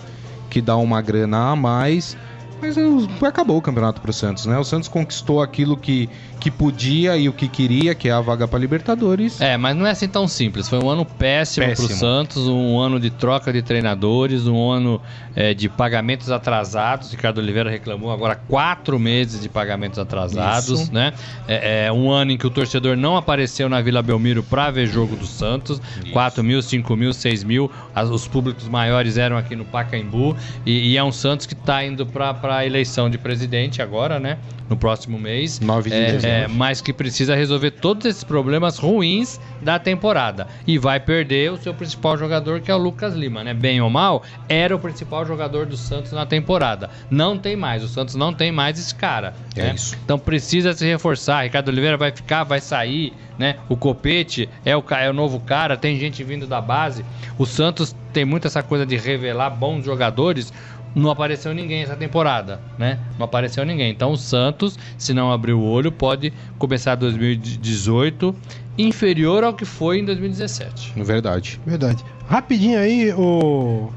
que dá uma grana a mais. Mas o- acabou o campeonato pro Santos, né? O Santos conquistou aquilo que, que podia e o que queria, que é a vaga pra Libertadores. É, mas não é assim tão simples. Foi um ano péssimo, Péssimo. pro Santos, um ano de troca de treinadores, um ano é, de pagamentos atrasados. Ricardo Oliveira reclamou agora quatro meses de pagamentos atrasados, Isso. né? É, é um ano em que o torcedor não apareceu na Vila Belmiro pra ver jogo do Santos. 4 mil, 5 mil, 6 mil. As- os públicos maiores eram aqui no Pacaembu. E, e é um Santos que tá indo pra, pra eleição de presidente agora, né? No próximo mês. 9 de É, é, mas que precisa resolver todos esses problemas ruins da temporada. E vai perder o seu principal jogador, que é o Lucas Lima, né? Bem ou mal, era o principal jogador do Santos na temporada. Não tem mais, o Santos não tem mais esse cara. É né? isso. Então precisa se reforçar. Ricardo Oliveira vai ficar, vai sair, né? O Copete é o, é o novo cara, tem gente vindo da base. O Santos tem muito essa coisa de revelar bons jogadores. Não apareceu ninguém essa temporada, né? Não apareceu ninguém. Então o Santos, se não abrir o olho, pode começar 2018 inferior ao que foi em 2017. Verdade. Verdade. Rapidinho aí, o,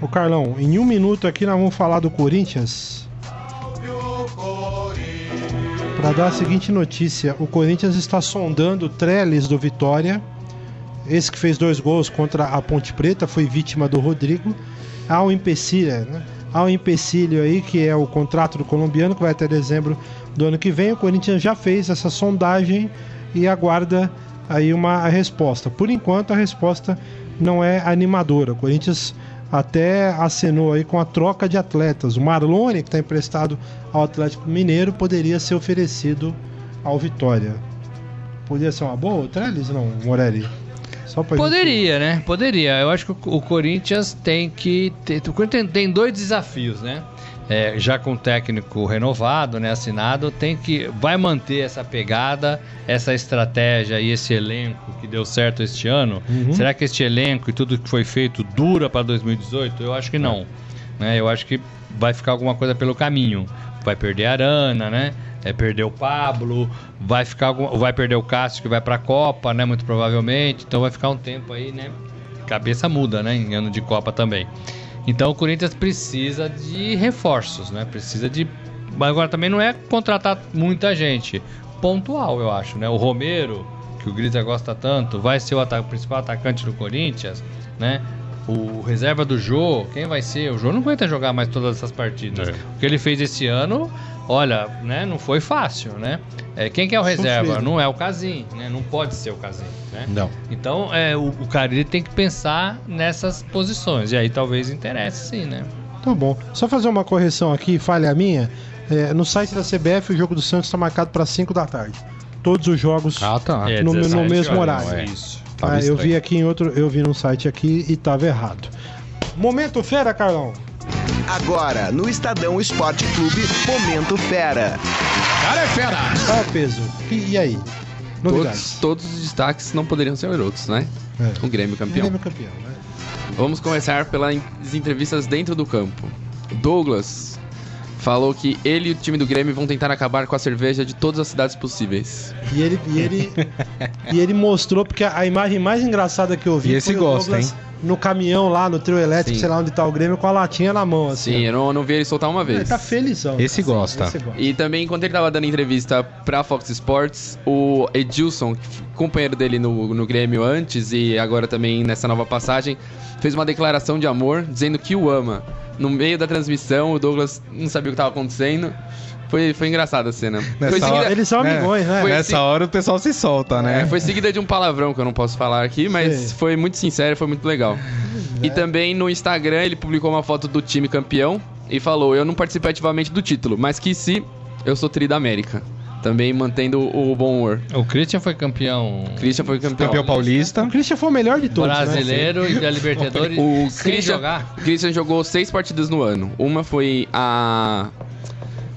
o Carlão, em um minuto aqui nós vamos falar do Corinthians. Para dar a seguinte notícia: o Corinthians está sondando o Trellis do Vitória. Esse que fez dois gols contra a Ponte Preta foi vítima do Rodrigo. Há um empecilho, né? Há um empecilho aí que é o contrato do colombiano que vai até dezembro do ano que vem. O Corinthians já fez essa sondagem e aguarda aí uma resposta. Por enquanto a resposta não é animadora. O Corinthians até acenou aí com a troca de atletas. O Marlone, que está emprestado ao Atlético Mineiro, poderia ser oferecido ao Vitória. Poderia ser uma boa Trellis? Não, Morelli. Só pra gente- Poderia, né? Poderia. Eu acho que o Corinthians tem que. Ter, o Corinthians tem, tem dois desafios, né? É, já com o técnico renovado, né, assinado, tem que vai manter essa pegada, essa estratégia e esse elenco que deu certo este ano. Uhum. Será que este elenco e tudo que foi feito dura para 2018? Eu acho que não. Né? Eu acho que vai ficar alguma coisa pelo caminho. Vai perder a Arana, né? É perder o Pablo, vai ficar vai perder o Cássio que vai para a Copa, né? Muito provavelmente. Então vai ficar um tempo aí, né? Cabeça muda, né? Em ano de Copa também. Então o Corinthians precisa de reforços, né? Precisa de. Mas agora também não é contratar muita gente. Pontual, eu acho, né? O Romero, que o Grisa gosta tanto, vai ser o principal atacante do Corinthians, né? O reserva do Jô, quem vai ser? O Jô não aguenta jogar mais todas essas partidas. É. O que ele fez esse ano, olha, né? Não foi fácil, né? É, quem que é o reserva? Sofrido. Não é o Casim, né? Não pode ser o Casim, né? Não. Então, é, o, o cara ele tem que pensar nessas posições. E aí talvez interesse sim, né? Tá bom. Só fazer uma correção aqui, falha minha. É, no site da CBF, o jogo do Santos está marcado para 5 da tarde. Todos os jogos. Ah, tá. É, no- no 17 mesmo horas, horário. é. Isso. Ah, Tava eu vi aqui em outro, eu vi num site aqui e tava errado. Momento fera, Carlão. Agora, no Estadão Esporte Clube, Momento Fera. Qual é o peso? E, e aí? Novidades. Todos, todos os destaques não poderiam ser outros, né? É. O Grêmio campeão. Grêmio campeão, né? Vamos começar pelas entrevistas dentro do campo. Douglas falou que ele e o time do Grêmio vão tentar acabar com a cerveja de todas as cidades possíveis. E ele, e ele, e ele mostrou, porque a imagem mais engraçada que eu vi E esse foi gosta, o Douglas no caminhão lá, no trio elétrico, Sim. sei lá onde tá o Grêmio, com a latinha na mão, assim. Sim, eu não, não vi ele soltar uma ó. Ele vez. tá felizão. Esse cara. gosta. Esse gosta. E também, enquanto ele tava dando entrevista pra Fox Sports, o Edilson, companheiro dele no, no Grêmio antes e agora também nessa nova passagem, fez uma declaração de amor dizendo que o ama. No meio da transmissão, o Douglas não sabia o que tava acontecendo. Foi, foi engraçada a cena. Nessa seguida, hora- Eles são né? amigões, né? Foi Nessa assim- hora o pessoal se solta, né? é, foi seguida de um palavrão que eu não posso falar aqui, mas Sei. foi muito sincero, foi muito legal. E também no Instagram ele publicou uma foto do time campeão e falou: Eu não participei ativamente do título, mas que se Eu sou tri da América. Também mantendo o bom humor. O Christian foi campeão Christian foi campeão. Campeão paulista. O Christian foi o melhor de todos, né? brasileiro e da Libertadores O sem Christian, jogar. o Christian jogou seis partidas no ano. Uma foi a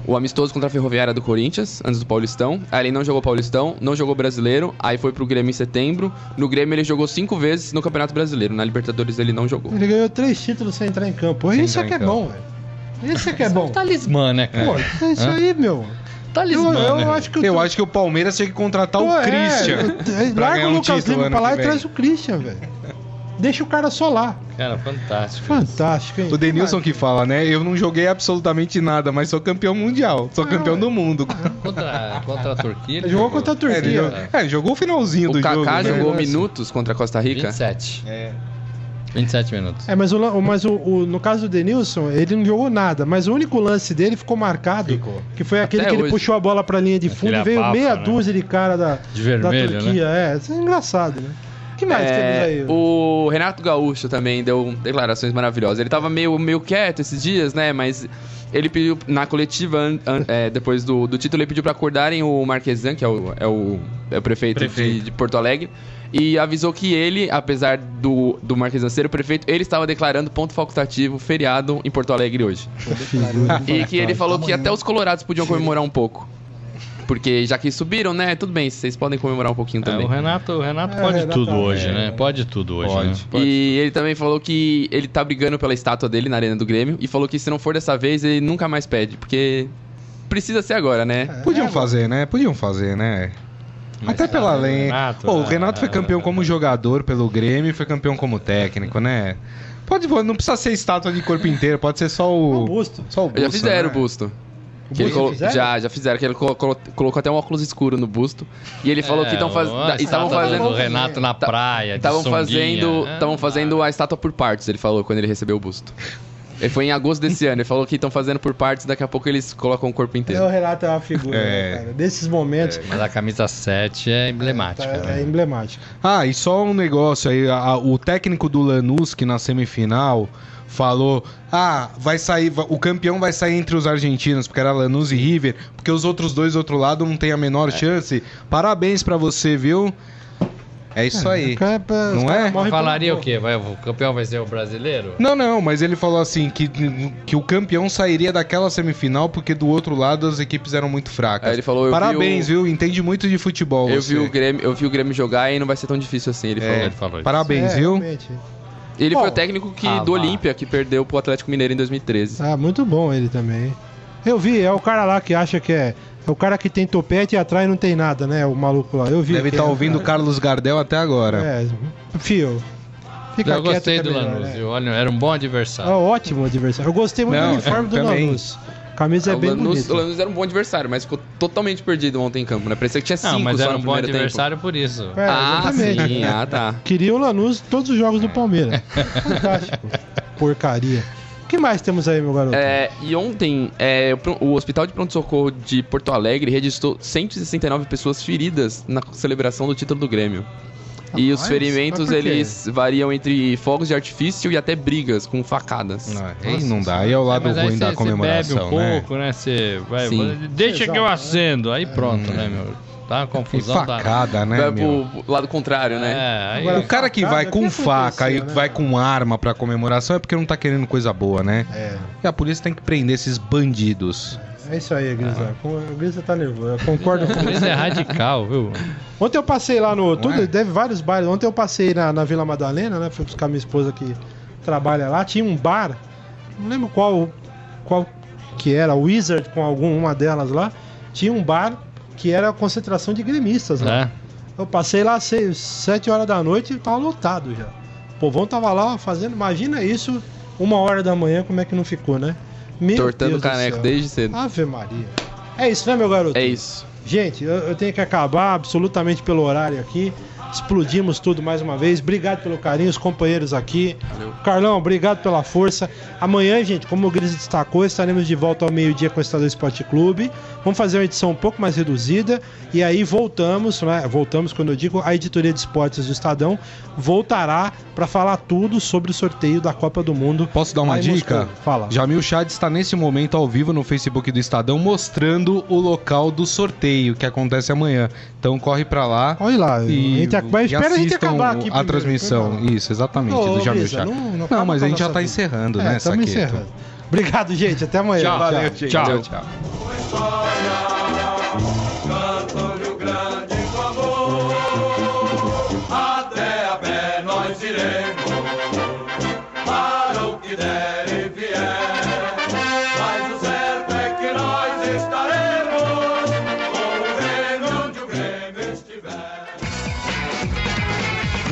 o amistoso contra a Ferroviária do Corinthians, antes do Paulistão. Aí ele não jogou Paulistão, não jogou Brasileiro. Aí foi pro Grêmio em setembro. No Grêmio ele jogou cinco vezes no Campeonato Brasileiro. Na Libertadores ele não jogou. Ele ganhou três títulos sem entrar em campo. Sem Isso é que é bom, velho. Isso é que é bom. Talismã, né, cara? Pô, é isso aí, meu. Eu, Talismã, eu né? acho que Eu acho que o Palmeiras tinha que contratar Pô, o é, Christian. é, Larga o um Lucas título Lima pra lá e traz o Christian, velho. Deixa o cara só lá. Cara, fantástico. Fantástico, hein? O Denilson que fala, né? Eu não joguei absolutamente nada, mas sou campeão mundial. Sou campeão do mundo. Contra, contra a Turquia. Ele jogou contra a É, Turquia. jogou, é, ele jogou o finalzinho do O Kaká jogo. né? jogou né? minutos contra a Costa Rica. 27. É. 27 minutos. É, mas, o, mas o, o- no caso do Denilson, ele não jogou nada. Mas o único lance dele ficou marcado. Ficou. Que foi aquele Até que ele hoje. puxou a bola pra linha de fundo Aquele e veio meia né? dúzia de cara da, De vermelho, da Turquia. É, isso é engraçado, né? O que mais É, aí? o Renato Gaúcho também deu declarações maravilhosas. Ele tava meio, meio quieto esses dias, né? Mas ele pediu na coletiva, an- an- é, depois do, do título, ele pediu pra acordarem o Marquesan, que é o, é o, é o prefeito, De, Prefeito. de Porto Alegre. E avisou que ele, apesar do, do Marquesan ser o prefeito, ele estava declarando ponto facultativo feriado em Porto Alegre hoje. E que ele falou que até os colorados podiam comemorar um pouco. Porque já que subiram, né? Tudo bem, vocês podem comemorar um pouquinho É, também. o Renato, o Renato É, pode Renato tudo é- hoje, né? Pode tudo hoje, Pode. né? E ele também falou que ele tá brigando pela estátua dele na Arena do Grêmio e falou que se não for dessa vez, ele nunca mais pede, porque precisa ser agora, né? Podiam fazer, né? Podiam fazer, né? Até pela lei. Renato, Pô, o Renato foi campeão como jogador pelo Grêmio e foi campeão como técnico, né? Pode, não precisa ser estátua de corpo inteiro, pode ser só o. O busto. Só o busto, já fizeram né? o busto. O Que ele colo- fizeram? Já, já fizeram, que ele colo- colo- colocou até um óculos escuro no busto. E ele falou que estão É, fazendo. uma Estavam fazendo. do Renato na praia, de Estavam fazendo, É, estavam fazendo a estátua por partes, ele falou, quando ele recebeu o busto. Ele foi em agosto desse ano, ele falou que estão fazendo por partes, daqui a pouco eles colocam o corpo É, inteiro. o Renato é uma figura, É. né, cara? Desses momentos. Mas a camisa 7 é emblemática. tá- né? é emblemático. Ah, e só um negócio aí, a- a- o técnico do Lanús, que na semifinal falou: "Ah, vai sair, o campeão vai sair entre os argentinos, porque era Lanús e River, porque os outros dois do outro lado não tem a menor chance. Parabéns pra você, viu?" É isso aí. O cara- os Não é? Falaria o quê? Vai, o campeão vai ser o brasileiro? Não, não, mas ele falou assim que, que o campeão sairia daquela semifinal porque do outro lado as equipes eram muito fracas. Aí ele falou, eu vi Parabéns, o- viu? Entende muito de futebol. Eu você. vi, o Grêmio, eu vi o Grêmio jogar e não vai ser tão difícil assim, ele É, falou. Ele falou isso. Parabéns, É, viu? realmente. Ele Bom, foi o técnico que, ah, do. Olímpia, que perdeu pro Atlético Mineiro em 2013. Ah, muito bom ele também. Eu vi, é o cara lá que acha que é. É o cara que tem topete e atrás não tem nada, né? O maluco lá. Eu vi. Deve estar é- ouvindo o Carlos Gardel até agora. É, fio. Fica Eu quieto gostei é do melhor, Lanús, né? viu? Olha, era um bom É adversário. um ótimo adversário. Eu gostei muito Não, do uniforme do também. Lanús. Camisa é o, bem Lanús, bonita. o Lanús era um bom adversário, mas ficou totalmente perdido ontem em campo, né? Parecia que tinha cinco Não, mas só era um bom primeiro tempo. adversário por isso. É, ah, exatamente. sim, ah, tá. Queria o Lanús todos os jogos do Palmeiras. Fantástico. Porcaria. O que mais temos aí, meu garoto? É, e ontem, é, o Hospital de Pronto-Socorro de Porto Alegre registrou 169 pessoas feridas na celebração do título do Grêmio. E os ferimentos, eles variam entre fogos de artifício e até brigas com facadas. Não, aí não dá, aí é o lado aí ruim cê- da comemoração, bebe um né? pouco, né? Você vai, Sim. deixa que eu Exato, acendo. Aí pronto, né, meu? Tá uma Que confusão. da- facada, né, Vai meu? pro, lado contrário, né? É, Agora, O cara que vai o com que faca e né? vai com arma pra comemoração é porque não tá querendo coisa boa, né? É. E a polícia tem que prender esses bandidos. É isso aí, Grisa. O Grisa tá nervoso. Eu concordo com Isso é radical, viu? Ontem eu passei lá no. Tudo, é? Deve vários bares. Ontem eu passei na, na Vila Madalena, né? Fui buscar minha esposa que trabalha lá. Tinha um bar. Não lembro qual, qual que era, Wizard com alguma delas lá. Tinha um bar que era a concentração de gremistas lá. É. Eu passei lá às seis, sete horas da noite e tava lotado já. O povão tava lá fazendo. Imagina isso, uma hora da manhã, como é que não ficou, né? Meu Tortando Deus caneco céu. desde cedo. Ave Maria. É isso, né, meu garoto? É isso. Gente, eu, eu tenho que acabar absolutamente pelo horário aqui. Explodimos tudo mais uma vez. Obrigado pelo carinho, os companheiros aqui. Carlão, obrigado pela força. Amanhã, gente, como o Gris destacou, estaremos de volta ao meio-dia com o Estadão Esporte Clube. Vamos fazer uma edição um pouco mais reduzida e aí voltamos, né? Voltamos quando eu digo a editoria de esportes do Estadão voltará para falar tudo sobre o sorteio da Copa do Mundo. Posso dar uma dica? Moscou. Fala. Jamil Chad está nesse momento ao vivo no Facebook do Estadão mostrando o local do sorteio que acontece amanhã. Então corre pra lá. Olha lá, E, a gente, mas espera a gente acabar aqui. a primeiro. transmissão. Isso, exatamente, Ô, do Jamil Brisa, Chad. não- não Não, mas a gente já tá vida. encerrando, É, né, estamos encerrando. Obrigado, gente. Até amanhã. Valeu, Tchau. Tchau. Tchau.